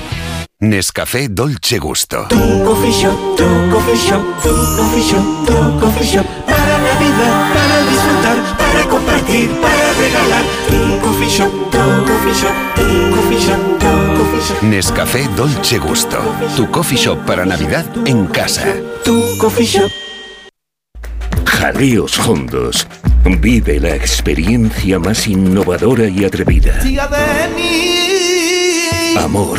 Speaker 35: Nescafé Dolce Gusto.
Speaker 44: Tu coffee shop, tu coffee shop, tu coffee shop, tu coffee shop. Para la vida, para disfrutar, para compartir, para regalar. Tu coffee shop, tu coffee shop, tu coffee shop, tu coffee shop.
Speaker 35: Nescafé Dolce Gusto. Tu coffee shop para Navidad en casa.
Speaker 44: Tu coffee shop.
Speaker 35: Jaleos Hondos. Vive la experiencia más innovadora y atrevida. Amor.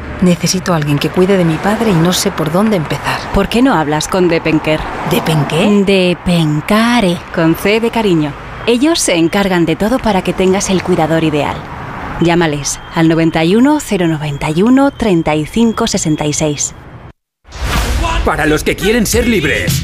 Speaker 45: Necesito a alguien que cuide de mi padre y no sé por dónde empezar.
Speaker 46: ¿Por qué no hablas con Depenker?
Speaker 45: ¿Depenqué?
Speaker 46: Depencare, con C de cariño. Ellos se encargan de todo para que tengas el cuidador ideal. Llámales al 91 091 35 66.
Speaker 47: Para los que quieren ser libres.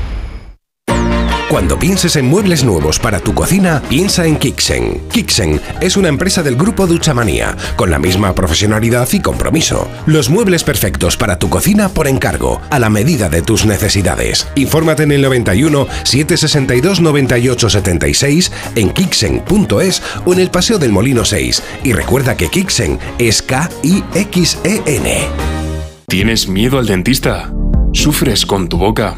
Speaker 48: Cuando pienses en muebles nuevos para tu cocina, piensa en Kixen. Kixen es una empresa del grupo Duchamanía, con la misma profesionalidad y compromiso. Los muebles perfectos para tu cocina por encargo, a la medida de tus necesidades. Infórmate en el 91 762 98 76, en kixen.es o en el Paseo del Molino 6. Y recuerda que Kixen es K-I-X-E-N.
Speaker 49: ¿Tienes miedo al dentista? ¿Sufres con tu boca?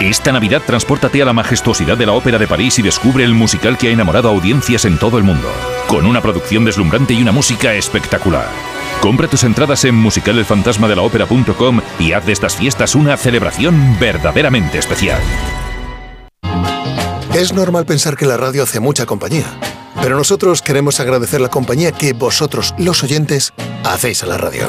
Speaker 50: Esta Navidad transpórtate a la majestuosidad de la Ópera de París y descubre el musical que ha enamorado a audiencias en todo el mundo, con una producción deslumbrante y una música espectacular. Compra tus entradas en musicalelfantasmadelaopera.com y haz de estas fiestas una celebración verdaderamente especial.
Speaker 51: Es normal pensar que la radio hace mucha compañía, pero nosotros queremos agradecer la compañía que vosotros, los oyentes, hacéis a la radio.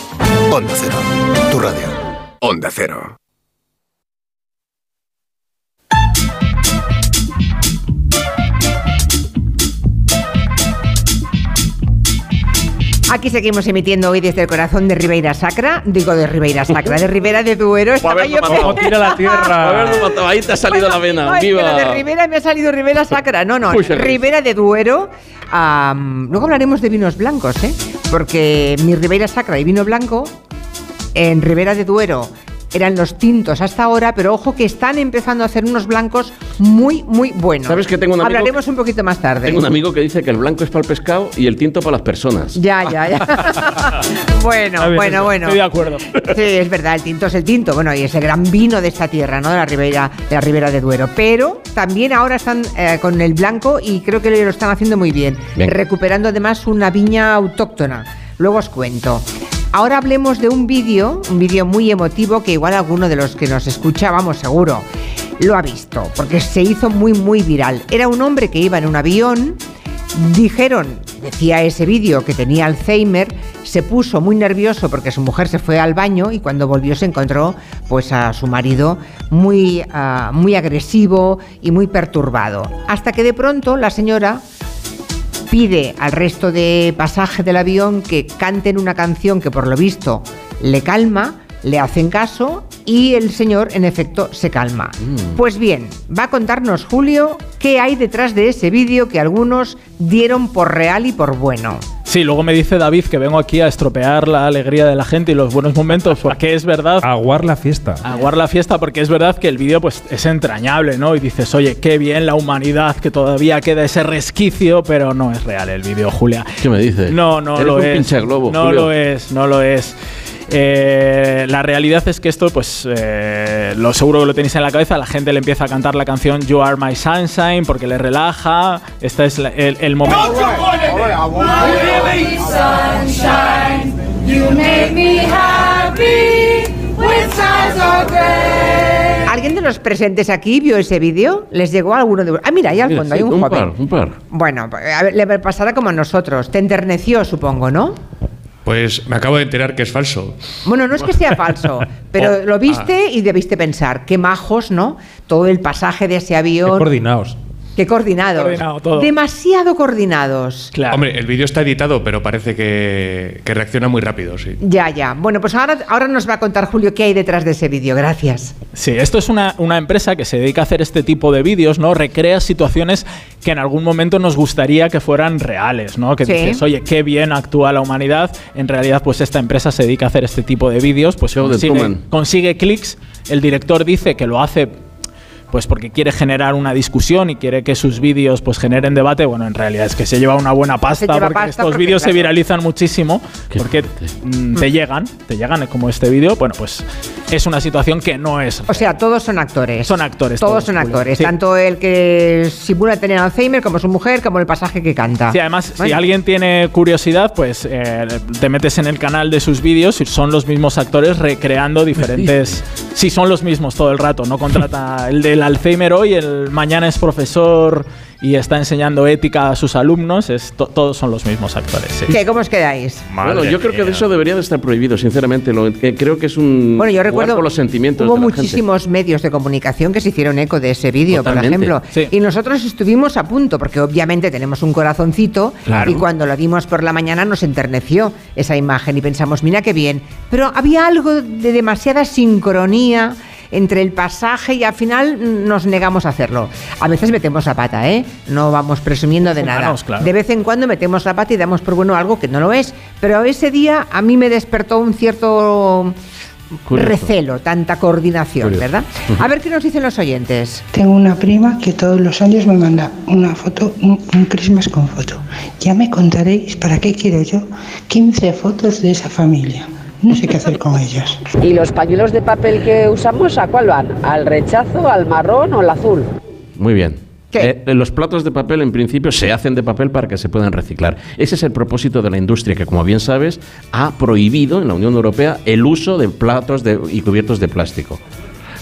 Speaker 51: Onda Cero, tu radio.
Speaker 35: Onda Cero.
Speaker 1: Aquí seguimos emitiendo hoy desde el corazón de Ribeira Sacra. Digo de Ribeira Sacra, de Ribera de Duero. Estaba yo
Speaker 10: Como tira la tierra. <laughs>
Speaker 5: Ahí te ha salido la vena.
Speaker 1: Ay,
Speaker 5: ¡Viva!
Speaker 1: de Ribera me ha salido Ribera Sacra. No, no. Ribera de Duero. Am, luego hablaremos de vinos blancos, ¿eh? Porque mi Ribera Sacra y vino blanco en Ribera de Duero eran los tintos hasta ahora, pero ojo que están empezando a hacer unos blancos muy, muy buenos.
Speaker 5: ¿Sabes que tengo un amigo
Speaker 1: Hablaremos un poquito más tarde.
Speaker 5: Tengo un amigo que dice que el blanco es para el pescado y el tinto para las personas.
Speaker 1: Ya, ya, ya. <laughs> bueno, bueno,
Speaker 5: eso,
Speaker 1: bueno.
Speaker 5: estoy de acuerdo.
Speaker 1: Sí, es verdad, el tinto es el tinto. Bueno, y es el gran vino de esta tierra, ¿no? De la Ribera, de la Ribera de Duero. Pero también ahora están eh, con el blanco y creo que lo están haciendo muy bien.
Speaker 5: Bien.
Speaker 1: Recuperando además una viña autóctona. Luego os cuento. Ahora hablemos de un vídeo, un vídeo muy emotivo que igual alguno de los que nos escucha, vamos seguro, lo ha visto, porque se hizo muy, muy viral. Era un hombre que iba en un avión, dijeron, decía ese vídeo, que tenía Alzheimer, se puso muy nervioso porque su mujer se fue al baño y cuando volvió se encontró pues a su marido muy, ah, muy agresivo y muy perturbado. Hasta que de pronto la señora pide al resto de pasaje del avión que canten una canción que por lo visto le calma, le hacen caso y el señor en efecto se calma. Pues bien, va a contarnos Julio qué hay detrás de ese vídeo que algunos dieron por real y por bueno.
Speaker 10: Sí, luego me dice David que vengo aquí a estropear la alegría de la gente y los buenos momentos, porque es verdad. <laughs>
Speaker 52: Aguar la fiesta.
Speaker 10: Aguar la fiesta, porque es verdad que el vídeo pues, es entrañable, ¿no? Y dices, oye, qué bien la humanidad, que todavía queda ese resquicio, pero no es real el vídeo, Julia.
Speaker 5: ¿Qué me dices?
Speaker 10: No, no
Speaker 5: Eres
Speaker 10: lo
Speaker 5: un
Speaker 10: es.
Speaker 5: pinche globo,
Speaker 10: no
Speaker 5: Julio.
Speaker 10: lo es, no lo es. Eh, la realidad es que esto, pues, eh, lo seguro que lo tenéis en la cabeza. La gente le empieza a cantar la canción You Are My Sunshine porque le relaja. Este es la- el, el momento.
Speaker 53: sunshine. You make me happy when skies are gray.
Speaker 1: ¿Alguien de los presentes aquí vio ese vídeo? ¿Les llegó alguno de Ah, mira, ahí al fondo
Speaker 5: sí,
Speaker 1: hay un,
Speaker 5: un
Speaker 1: joven.
Speaker 5: par, un par.
Speaker 1: Bueno, a ver, le pasará como a nosotros. Te enterneció, supongo, ¿no?
Speaker 52: Pues me acabo de enterar que es falso.
Speaker 1: Bueno, no es que sea falso, <laughs> pero
Speaker 52: Oh,
Speaker 1: lo viste y debiste pensar, qué majos, ¿no? Todo el pasaje de ese avión.
Speaker 52: Coordinados.
Speaker 1: Qué coordinados.
Speaker 52: Coordinado todo.
Speaker 1: Demasiado coordinados.
Speaker 52: Hombre, el vídeo está editado, pero parece que, que reacciona muy rápido, sí.
Speaker 1: Ya, ya. Bueno, pues ahora, ahora nos va a contar Julio qué hay detrás de ese vídeo. Gracias.
Speaker 10: Sí, esto es una, una empresa que se dedica a hacer este tipo de vídeos, ¿no? Recrea situaciones que en algún momento nos gustaría que fueran reales, ¿no? Que
Speaker 1: Sí.
Speaker 10: dices, oye, qué bien actúa la humanidad. En realidad, pues esta empresa se dedica a hacer este tipo de vídeos, pues consigue, consigue clics. El director dice que lo hace pues porque quiere generar una discusión y quiere que sus vídeos pues generen debate, bueno, en realidad es que se lleva una buena pasta porque
Speaker 1: pasta
Speaker 10: estos
Speaker 1: porque,
Speaker 10: vídeos se viralizan muchísimo porque mm, te llegan, te llegan como este vídeo, bueno, pues es una situación que no es
Speaker 1: O sea, todos son actores.
Speaker 10: Son actores.
Speaker 1: Todos son
Speaker 10: Julio.
Speaker 1: actores.
Speaker 10: Sí.
Speaker 1: Tanto el que simula tener Alzheimer como su mujer, como el pasaje que canta.
Speaker 10: Sí, además, si
Speaker 1: Bueno.
Speaker 10: alguien tiene curiosidad, pues eh, te metes en el canal de sus vídeos y son los mismos actores recreando diferentes. <laughs> Sí, son los mismos todo el rato. No contrata el del Alzheimer hoy, el mañana es profesor y está enseñando ética a sus alumnos. Es, to- todos son los mismos actores. sí.
Speaker 1: ¿Qué? ¿Cómo os quedáis?
Speaker 5: bueno, yo creo que eso debería de estar prohibido, sinceramente. Lo, que creo que es un.
Speaker 1: Bueno, yo recuerdo.
Speaker 5: con los sentimientos
Speaker 1: Hubo
Speaker 5: de la gente.
Speaker 1: muchísimos medios de comunicación que se hicieron eco de ese vídeo, por ejemplo.
Speaker 5: Sí.
Speaker 1: Y nosotros estuvimos a punto, porque obviamente tenemos un corazoncito.
Speaker 5: Claro.
Speaker 1: Y cuando lo vimos por la mañana nos enterneció esa imagen y pensamos, mira qué bien. Pero había algo de demasiada sincronía entre el pasaje y al final nos negamos a hacerlo. A veces metemos la pata, ¿eh? No vamos presumiendo de <laughs> nada.
Speaker 10: Humanos, claro.
Speaker 1: De vez en cuando metemos la pata y damos por bueno algo que no lo es. Pero ese día a mí me despertó un cierto
Speaker 53: Curioso.
Speaker 1: recelo, tanta coordinación,
Speaker 53: Curioso.
Speaker 1: ¿verdad? A ver qué nos dicen los oyentes.
Speaker 51: Tengo una prima que todos los años me manda una foto, un, un Christmas con foto. Ya me contaréis para qué quiero yo 15 fotos de esa familia. No sé qué hacer con ellas.
Speaker 41: ¿Y los pañuelos de papel que usamos a cuál van? ¿Al rechazo, al marrón o al azul?
Speaker 5: Muy bien. Eh, los platos de papel en principio se hacen de papel para que se puedan reciclar. Ese es el propósito de la industria que, como bien sabes, ha prohibido en la Unión Europea el uso de platos de- y cubiertos de plástico.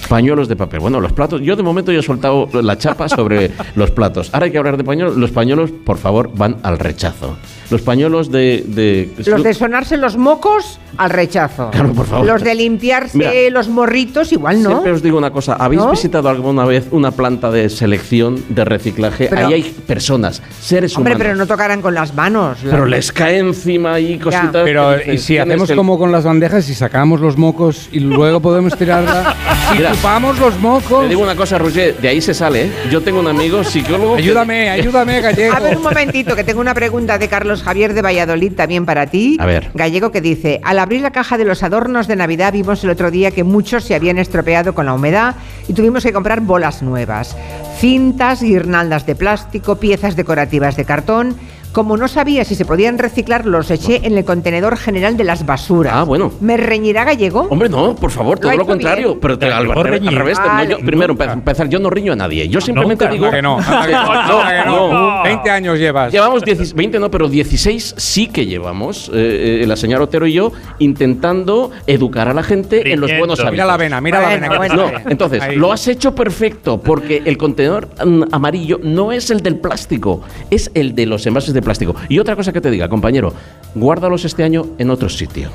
Speaker 5: Pañuelos de papel. Bueno, los platos. Yo de momento ya he soltado la chapa sobre <laughs> los platos. Ahora hay que hablar de pañuelos. Los pañuelos, por favor, van al rechazo. Los pañuelos de... de
Speaker 1: Los de sonarse los mocos al rechazo.
Speaker 5: Claro, por favor.
Speaker 1: Los de limpiarse
Speaker 5: Mira.
Speaker 1: los morritos igual no.
Speaker 5: Siempre os digo una cosa, ¿habéis
Speaker 1: ¿No?
Speaker 5: visitado alguna vez una planta de selección, de reciclaje?
Speaker 1: Pero-
Speaker 5: Ahí hay personas, seres
Speaker 1: Hombre,
Speaker 5: humanos.
Speaker 1: pero no tocarán con las manos.
Speaker 5: Pero les cae encima ahí cositas.
Speaker 9: Pero
Speaker 5: que
Speaker 9: y si hacemos
Speaker 5: el-
Speaker 9: como con las bandejas y sacamos los mocos y luego podemos tirarla <laughs> y
Speaker 5: Mira.
Speaker 9: chupamos los mocos.
Speaker 5: Te digo una cosa, Roger, de ahí se sale, ¿eh? Yo tengo un amigo psicólogo. que-
Speaker 9: Ayúdame, ayúdame, <laughs> gallego.
Speaker 1: A ver, un momentito, que tengo una pregunta de Carlos Javier de Valladolid también para ti.
Speaker 5: A ver.
Speaker 1: Gallego que dice, al abrir la caja de los adornos de Navidad vimos el otro día que muchos se habían estropeado con la humedad y tuvimos que comprar bolas nuevas. Cintas, guirnaldas de plástico, piezas decorativas de cartón. Como no sabía si se podían reciclar, los eché en el contenedor general de las basuras.
Speaker 5: Ah, bueno.
Speaker 1: ¿Me reñirá Gallego?
Speaker 5: Hombre, no, por favor, todo lo contrario.
Speaker 1: bien.
Speaker 5: Pero te- al, revés, no, yo- primero, para empezar, yo no riño a nadie. Yo simplemente
Speaker 9: Nunca,
Speaker 5: digo.
Speaker 9: que no, <laughs> que no, anda que no. 20 años llevas.
Speaker 5: Llevamos 10 20, no, pero 16 sí que llevamos, eh, eh, la señora Otero y yo, intentando educar a la gente en los buenos hábitos.
Speaker 9: Mira la vena, mira la vena.
Speaker 1: bueno.
Speaker 5: No,
Speaker 9: tiene.
Speaker 5: entonces,
Speaker 9: Ahí.
Speaker 5: lo has hecho perfecto, porque el contenedor mm, amarillo no es el del plástico, es el de los envases de plástico. Y otra cosa que te diga, compañero, guárdalos este año en otro sitio.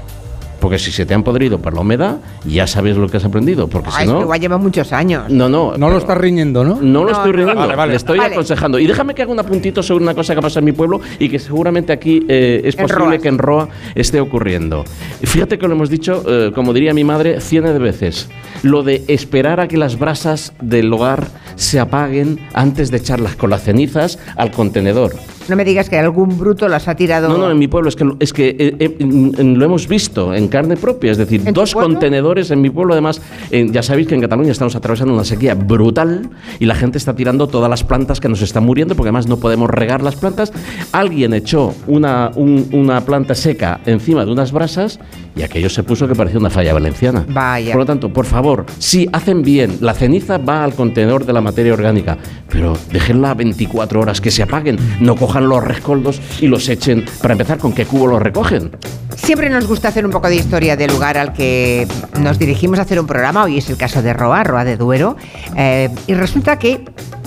Speaker 5: Porque si se te han podrido por la humedad, ya sabes lo que has aprendido, porque
Speaker 1: Ay,
Speaker 5: si
Speaker 1: es que
Speaker 5: no...
Speaker 1: igual lleva muchos años.
Speaker 5: No, no.
Speaker 9: No lo estás riñendo, ¿no?
Speaker 5: no lo
Speaker 1: No,
Speaker 5: estoy
Speaker 1: no.
Speaker 5: riendo,
Speaker 9: Vale, vale.
Speaker 5: le estoy
Speaker 1: Vale.
Speaker 5: aconsejando. Y déjame que haga un apuntito sobre una cosa que pasa en mi pueblo y que seguramente aquí eh, es
Speaker 1: En
Speaker 5: posible
Speaker 1: Roas.
Speaker 5: que en Roa esté ocurriendo. Fíjate que lo hemos dicho, eh, como diría mi madre, cientos de veces. Lo de esperar a que las brasas del hogar se apaguen antes de echarlas con las cenizas al contenedor.
Speaker 1: No me digas que algún bruto las ha tirado.
Speaker 5: No, no, en mi pueblo es que, lo- es que eh, eh, lo hemos visto en carne propia, es decir,
Speaker 1: ¿En tu
Speaker 5: dos contenedores en mi pueblo, además, eh, ya sabéis que en Cataluña estamos atravesando una sequía brutal y la gente está tirando todas las plantas que nos están muriendo porque además no podemos regar las plantas. Alguien echó una, un- una planta seca encima de unas brasas y aquello se puso que parecía una falla valenciana.
Speaker 1: Vaya.
Speaker 5: Por lo tanto, por favor, si hacen bien, la ceniza va al contenedor de la materia orgánica, pero déjenla 24 horas que se apaguen, no cojan los rescoldos y los echen. Para empezar, ¿con qué cubo los recogen?
Speaker 1: Siempre nos gusta hacer un poco de historia del lugar al que nos dirigimos a hacer un programa. Hoy es el caso de Roa, Roa de Duero. Eh, y resulta que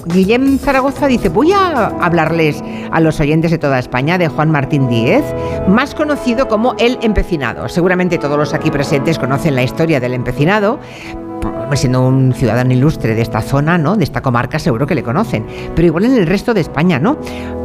Speaker 1: Guillem Zaragoza dice, voy a hablarles a los oyentes de toda España de Juan Martín Díez, más conocido como El Empecinado. Seguramente todos los aquí presentes conocen la historia del Empecinado. Siendo un ciudadano ilustre de esta zona, ¿no? De esta comarca, seguro que le conocen. Pero igual en el resto de España, ¿no?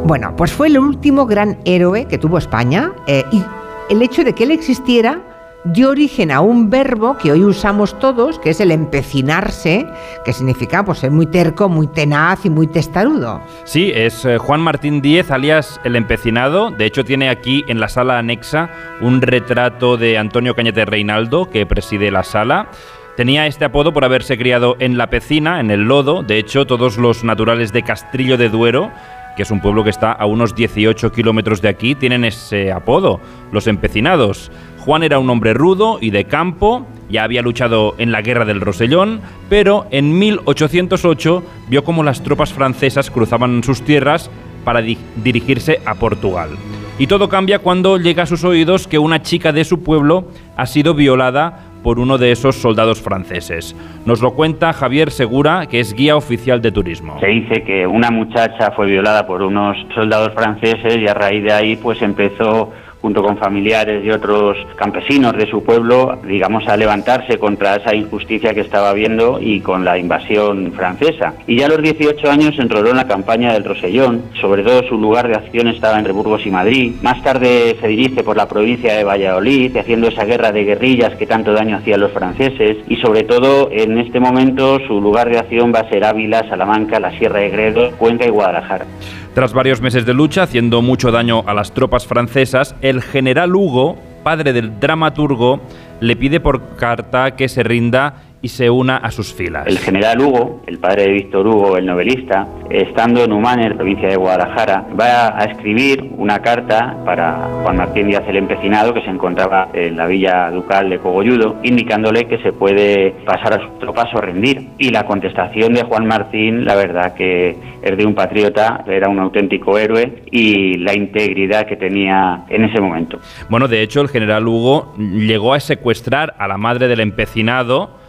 Speaker 1: Bueno, pues fue el último gran héroe que tuvo España eh, y el hecho de que él existiera dio origen a un verbo que hoy usamos todos, que es el empecinarse, que significa pues ser muy terco, muy tenaz y muy testarudo.
Speaker 6: Sí, es eh, Juan Martín Díez, alias El Empecinado. De hecho, tiene aquí en la sala anexa un retrato de Antonio Cañete Reinaldo, que preside la sala. Tenía este apodo por haberse criado en la Pecina, en el lodo. De hecho, todos los naturales de Castrillo de Duero, que es un pueblo que está a unos 18 kilómetros de aquí, tienen ese apodo, los empecinados. Juan era un hombre rudo y de campo, ya había luchado en la guerra del Rosellón, pero en 1808 vio cómo las tropas francesas cruzaban sus tierras para di- dirigirse a Portugal. Y todo cambia cuando llega a sus oídos que una chica de su pueblo ha sido violada por uno de esos soldados franceses. Nos lo cuenta Javier Segura, que es guía oficial de turismo.
Speaker 54: Se dice que una muchacha fue violada por unos soldados franceses y a raíz de ahí pues empezó junto con familiares y otros campesinos de su pueblo, digamos, a levantarse contra esa injusticia que estaba habiendo y con la invasión francesa. Y ya a los 18 años enroló en la campaña del Rosellón, sobre todo su lugar de acción estaba entre Burgos y Madrid. Más tarde se dirige por la provincia de Valladolid, haciendo esa guerra de guerrillas que tanto daño hacían los franceses. Y sobre todo, en este momento, su lugar de acción va a ser Ávila, Salamanca, la Sierra de Gredos, Cuenca y Guadalajara.
Speaker 6: Tras varios meses de lucha, haciendo mucho daño a las tropas francesas, el general Hugo, padre del dramaturgo, le pide por carta que se rinda y se una a sus filas.
Speaker 54: El general Hugo, el padre de Víctor Hugo, el novelista, estando en Humanes, provincia de Guadalajara, va a escribir una carta para Juan Martín Díaz el Empecinado, que se encontraba en la villa ducal de Cogolludo, indicándole que se puede pasar a sus tropas o rendir. Y la contestación de Juan Martín, la verdad que es de un patriota, era un auténtico héroe y la integridad que tenía en ese momento.
Speaker 6: Bueno, de hecho, el general Hugo llegó a secuestrar a la madre del empecinado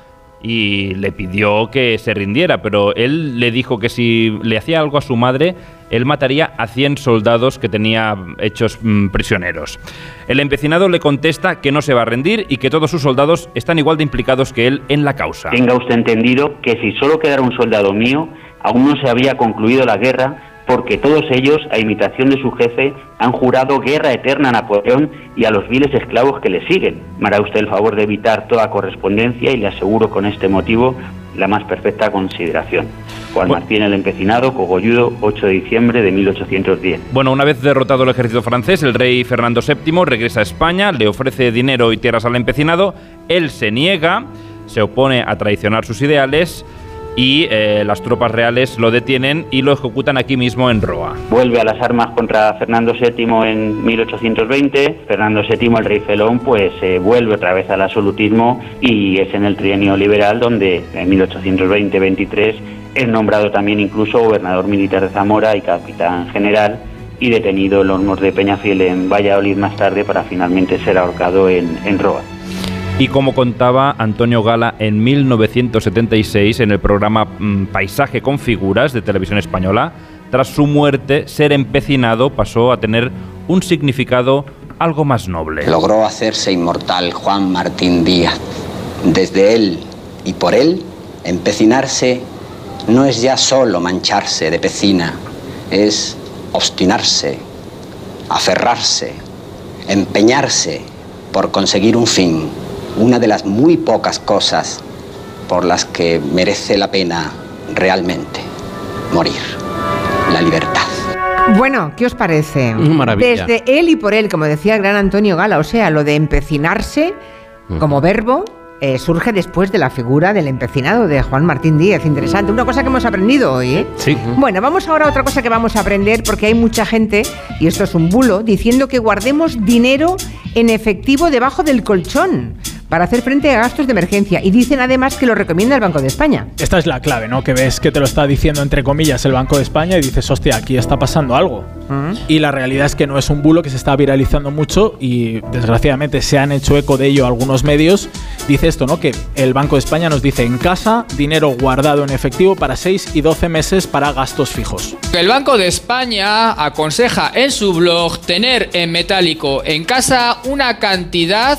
Speaker 6: y le pidió que se rindiera, pero él le dijo que si le hacía algo a su madre, él mataría a 100 soldados que tenía hechos mm, prisioneros. El empecinado le contesta que no se va a rendir y que todos sus soldados están igual de implicados que él en la causa.
Speaker 54: Tenga usted entendido que si solo quedara un soldado mío, aún no se había concluido la guerra porque todos ellos, a imitación de su jefe, han jurado guerra eterna a Napoleón y a los viles esclavos que le siguen. Me hará usted el favor de evitar toda correspondencia y le aseguro con este motivo la más perfecta consideración. Juan Martín el Empecinado, Cogolludo, 8 de diciembre de 1810.
Speaker 6: Bueno, una vez derrotado el ejército francés, el rey Fernando VII regresa a España, le ofrece dinero y tierras al empecinado, él se niega, se opone a traicionar sus ideales y eh, las tropas reales lo detienen y lo ejecutan aquí mismo en Roa.
Speaker 54: Vuelve a las armas contra Fernando VII en 1820. Fernando VII, el rey felón, pues eh, vuelve otra vez al absolutismo y es en el trienio liberal donde en 1820-23 es nombrado también incluso gobernador militar de Zamora y capitán general y detenido en los de Peñafiel en Valladolid más tarde para finalmente ser ahorcado en Roa.
Speaker 6: Y como contaba Antonio Gala en 1976 en el programa mm, Paisaje con Figuras de Televisión Española, tras su muerte, ser empecinado pasó a tener un significado algo más noble.
Speaker 55: Logró hacerse inmortal Juan Martín Díaz. Desde él y por él, empecinarse no es ya solo mancharse de pecina, es obstinarse, aferrarse, empeñarse por conseguir un fin una de las muy pocas cosas por las que merece la pena realmente morir, la libertad.
Speaker 1: Bueno, ¿qué os parece? <laughs>
Speaker 5: Maravilla.
Speaker 1: Desde él y por él, como decía el gran Antonio Gala, o sea, lo de empecinarse como verbo eh, surge después de la figura del empecinado de Juan Martín Díaz. Interesante, una cosa que hemos aprendido hoy. ¿eh?
Speaker 5: Sí.
Speaker 1: Bueno, vamos ahora a otra cosa que vamos a aprender porque hay mucha gente, y esto es un bulo, diciendo que guardemos dinero en efectivo debajo del colchón para hacer frente a gastos de emergencia. Y dicen además que lo recomienda el Banco de España.
Speaker 10: Esta es la clave, ¿no? Que ves que te lo está diciendo entre comillas el Banco de España y dices, hostia, aquí está pasando algo.
Speaker 1: Mm.
Speaker 10: Y la realidad es que no es un bulo que se está viralizando mucho y desgraciadamente se han hecho eco de ello algunos medios. Dice esto, ¿no? Que el Banco de España nos dice en casa dinero guardado en efectivo para 6 y 12 meses para gastos fijos.
Speaker 56: El Banco de España aconseja en su blog tener en metálico en casa una cantidad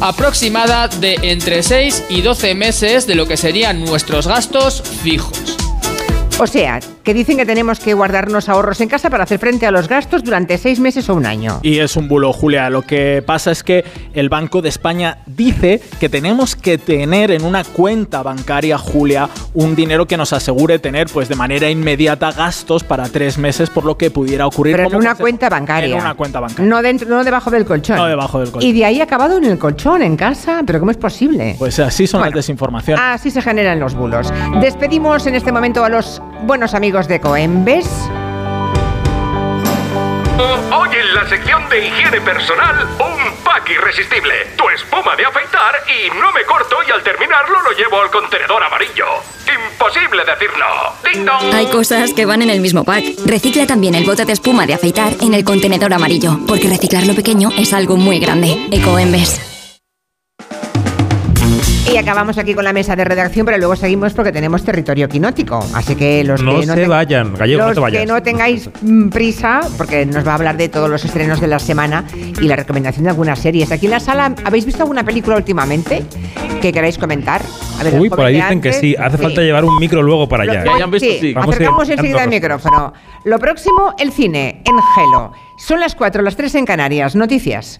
Speaker 56: aproximada de entre 6 y 12 meses de lo que serían nuestros gastos fijos.
Speaker 1: O sea, que dicen que tenemos que guardarnos ahorros en casa para hacer frente a los gastos durante seis meses o un año.
Speaker 10: Y es un bulo, Julia. Lo que pasa es que el Banco de España dice que tenemos que tener en una cuenta bancaria, Julia, un dinero que nos asegure tener, pues de manera inmediata, gastos para tres meses por lo que pudiera ocurrir.
Speaker 1: Pero en una cuenta bancaria.
Speaker 10: En una cuenta bancaria.
Speaker 1: No, dentro, no debajo del colchón.
Speaker 10: No debajo del colchón.
Speaker 1: Y de ahí acabado en el colchón, en casa. ¿Pero cómo es posible?
Speaker 10: Pues así son las desinformaciones.
Speaker 1: Así se generan los bulos. Despedimos en este momento a los buenos amigos de Coembes.
Speaker 57: Hoy en la sección de higiene personal, un pack irresistible. Tu espuma de afeitar y no me corto y al terminarlo lo llevo al contenedor amarillo. Imposible decirlo. ¡Ding dong!
Speaker 46: Hay cosas que van en el mismo pack. Recicla también el bote de espuma de afeitar en el contenedor amarillo, porque reciclar lo pequeño es algo muy grande. Ecoembes.
Speaker 1: Y acabamos aquí con la mesa de redacción, pero luego seguimos porque tenemos territorio quinótico. Así que los
Speaker 8: No
Speaker 1: que no
Speaker 8: se
Speaker 1: te-
Speaker 8: vayan, Gallego, no
Speaker 1: los
Speaker 8: te vayas.
Speaker 1: que no tengáis mm, prisa, porque nos va a hablar de todos los estrenos de la semana y la recomendación de algunas series. Aquí en la sala, ¿habéis visto alguna película últimamente que queráis comentar? A ver, el
Speaker 8: Uy, por ahí dicen que sí. Hace falta llevar un micro luego para allá.
Speaker 1: Lo-
Speaker 8: ¿eh?
Speaker 1: sí,
Speaker 8: Vamos a ir
Speaker 1: acercamos enseguida el micrófono. Lo próximo, el cine, en Gelo. Son las 4, las 3 en Canarias. Noticias.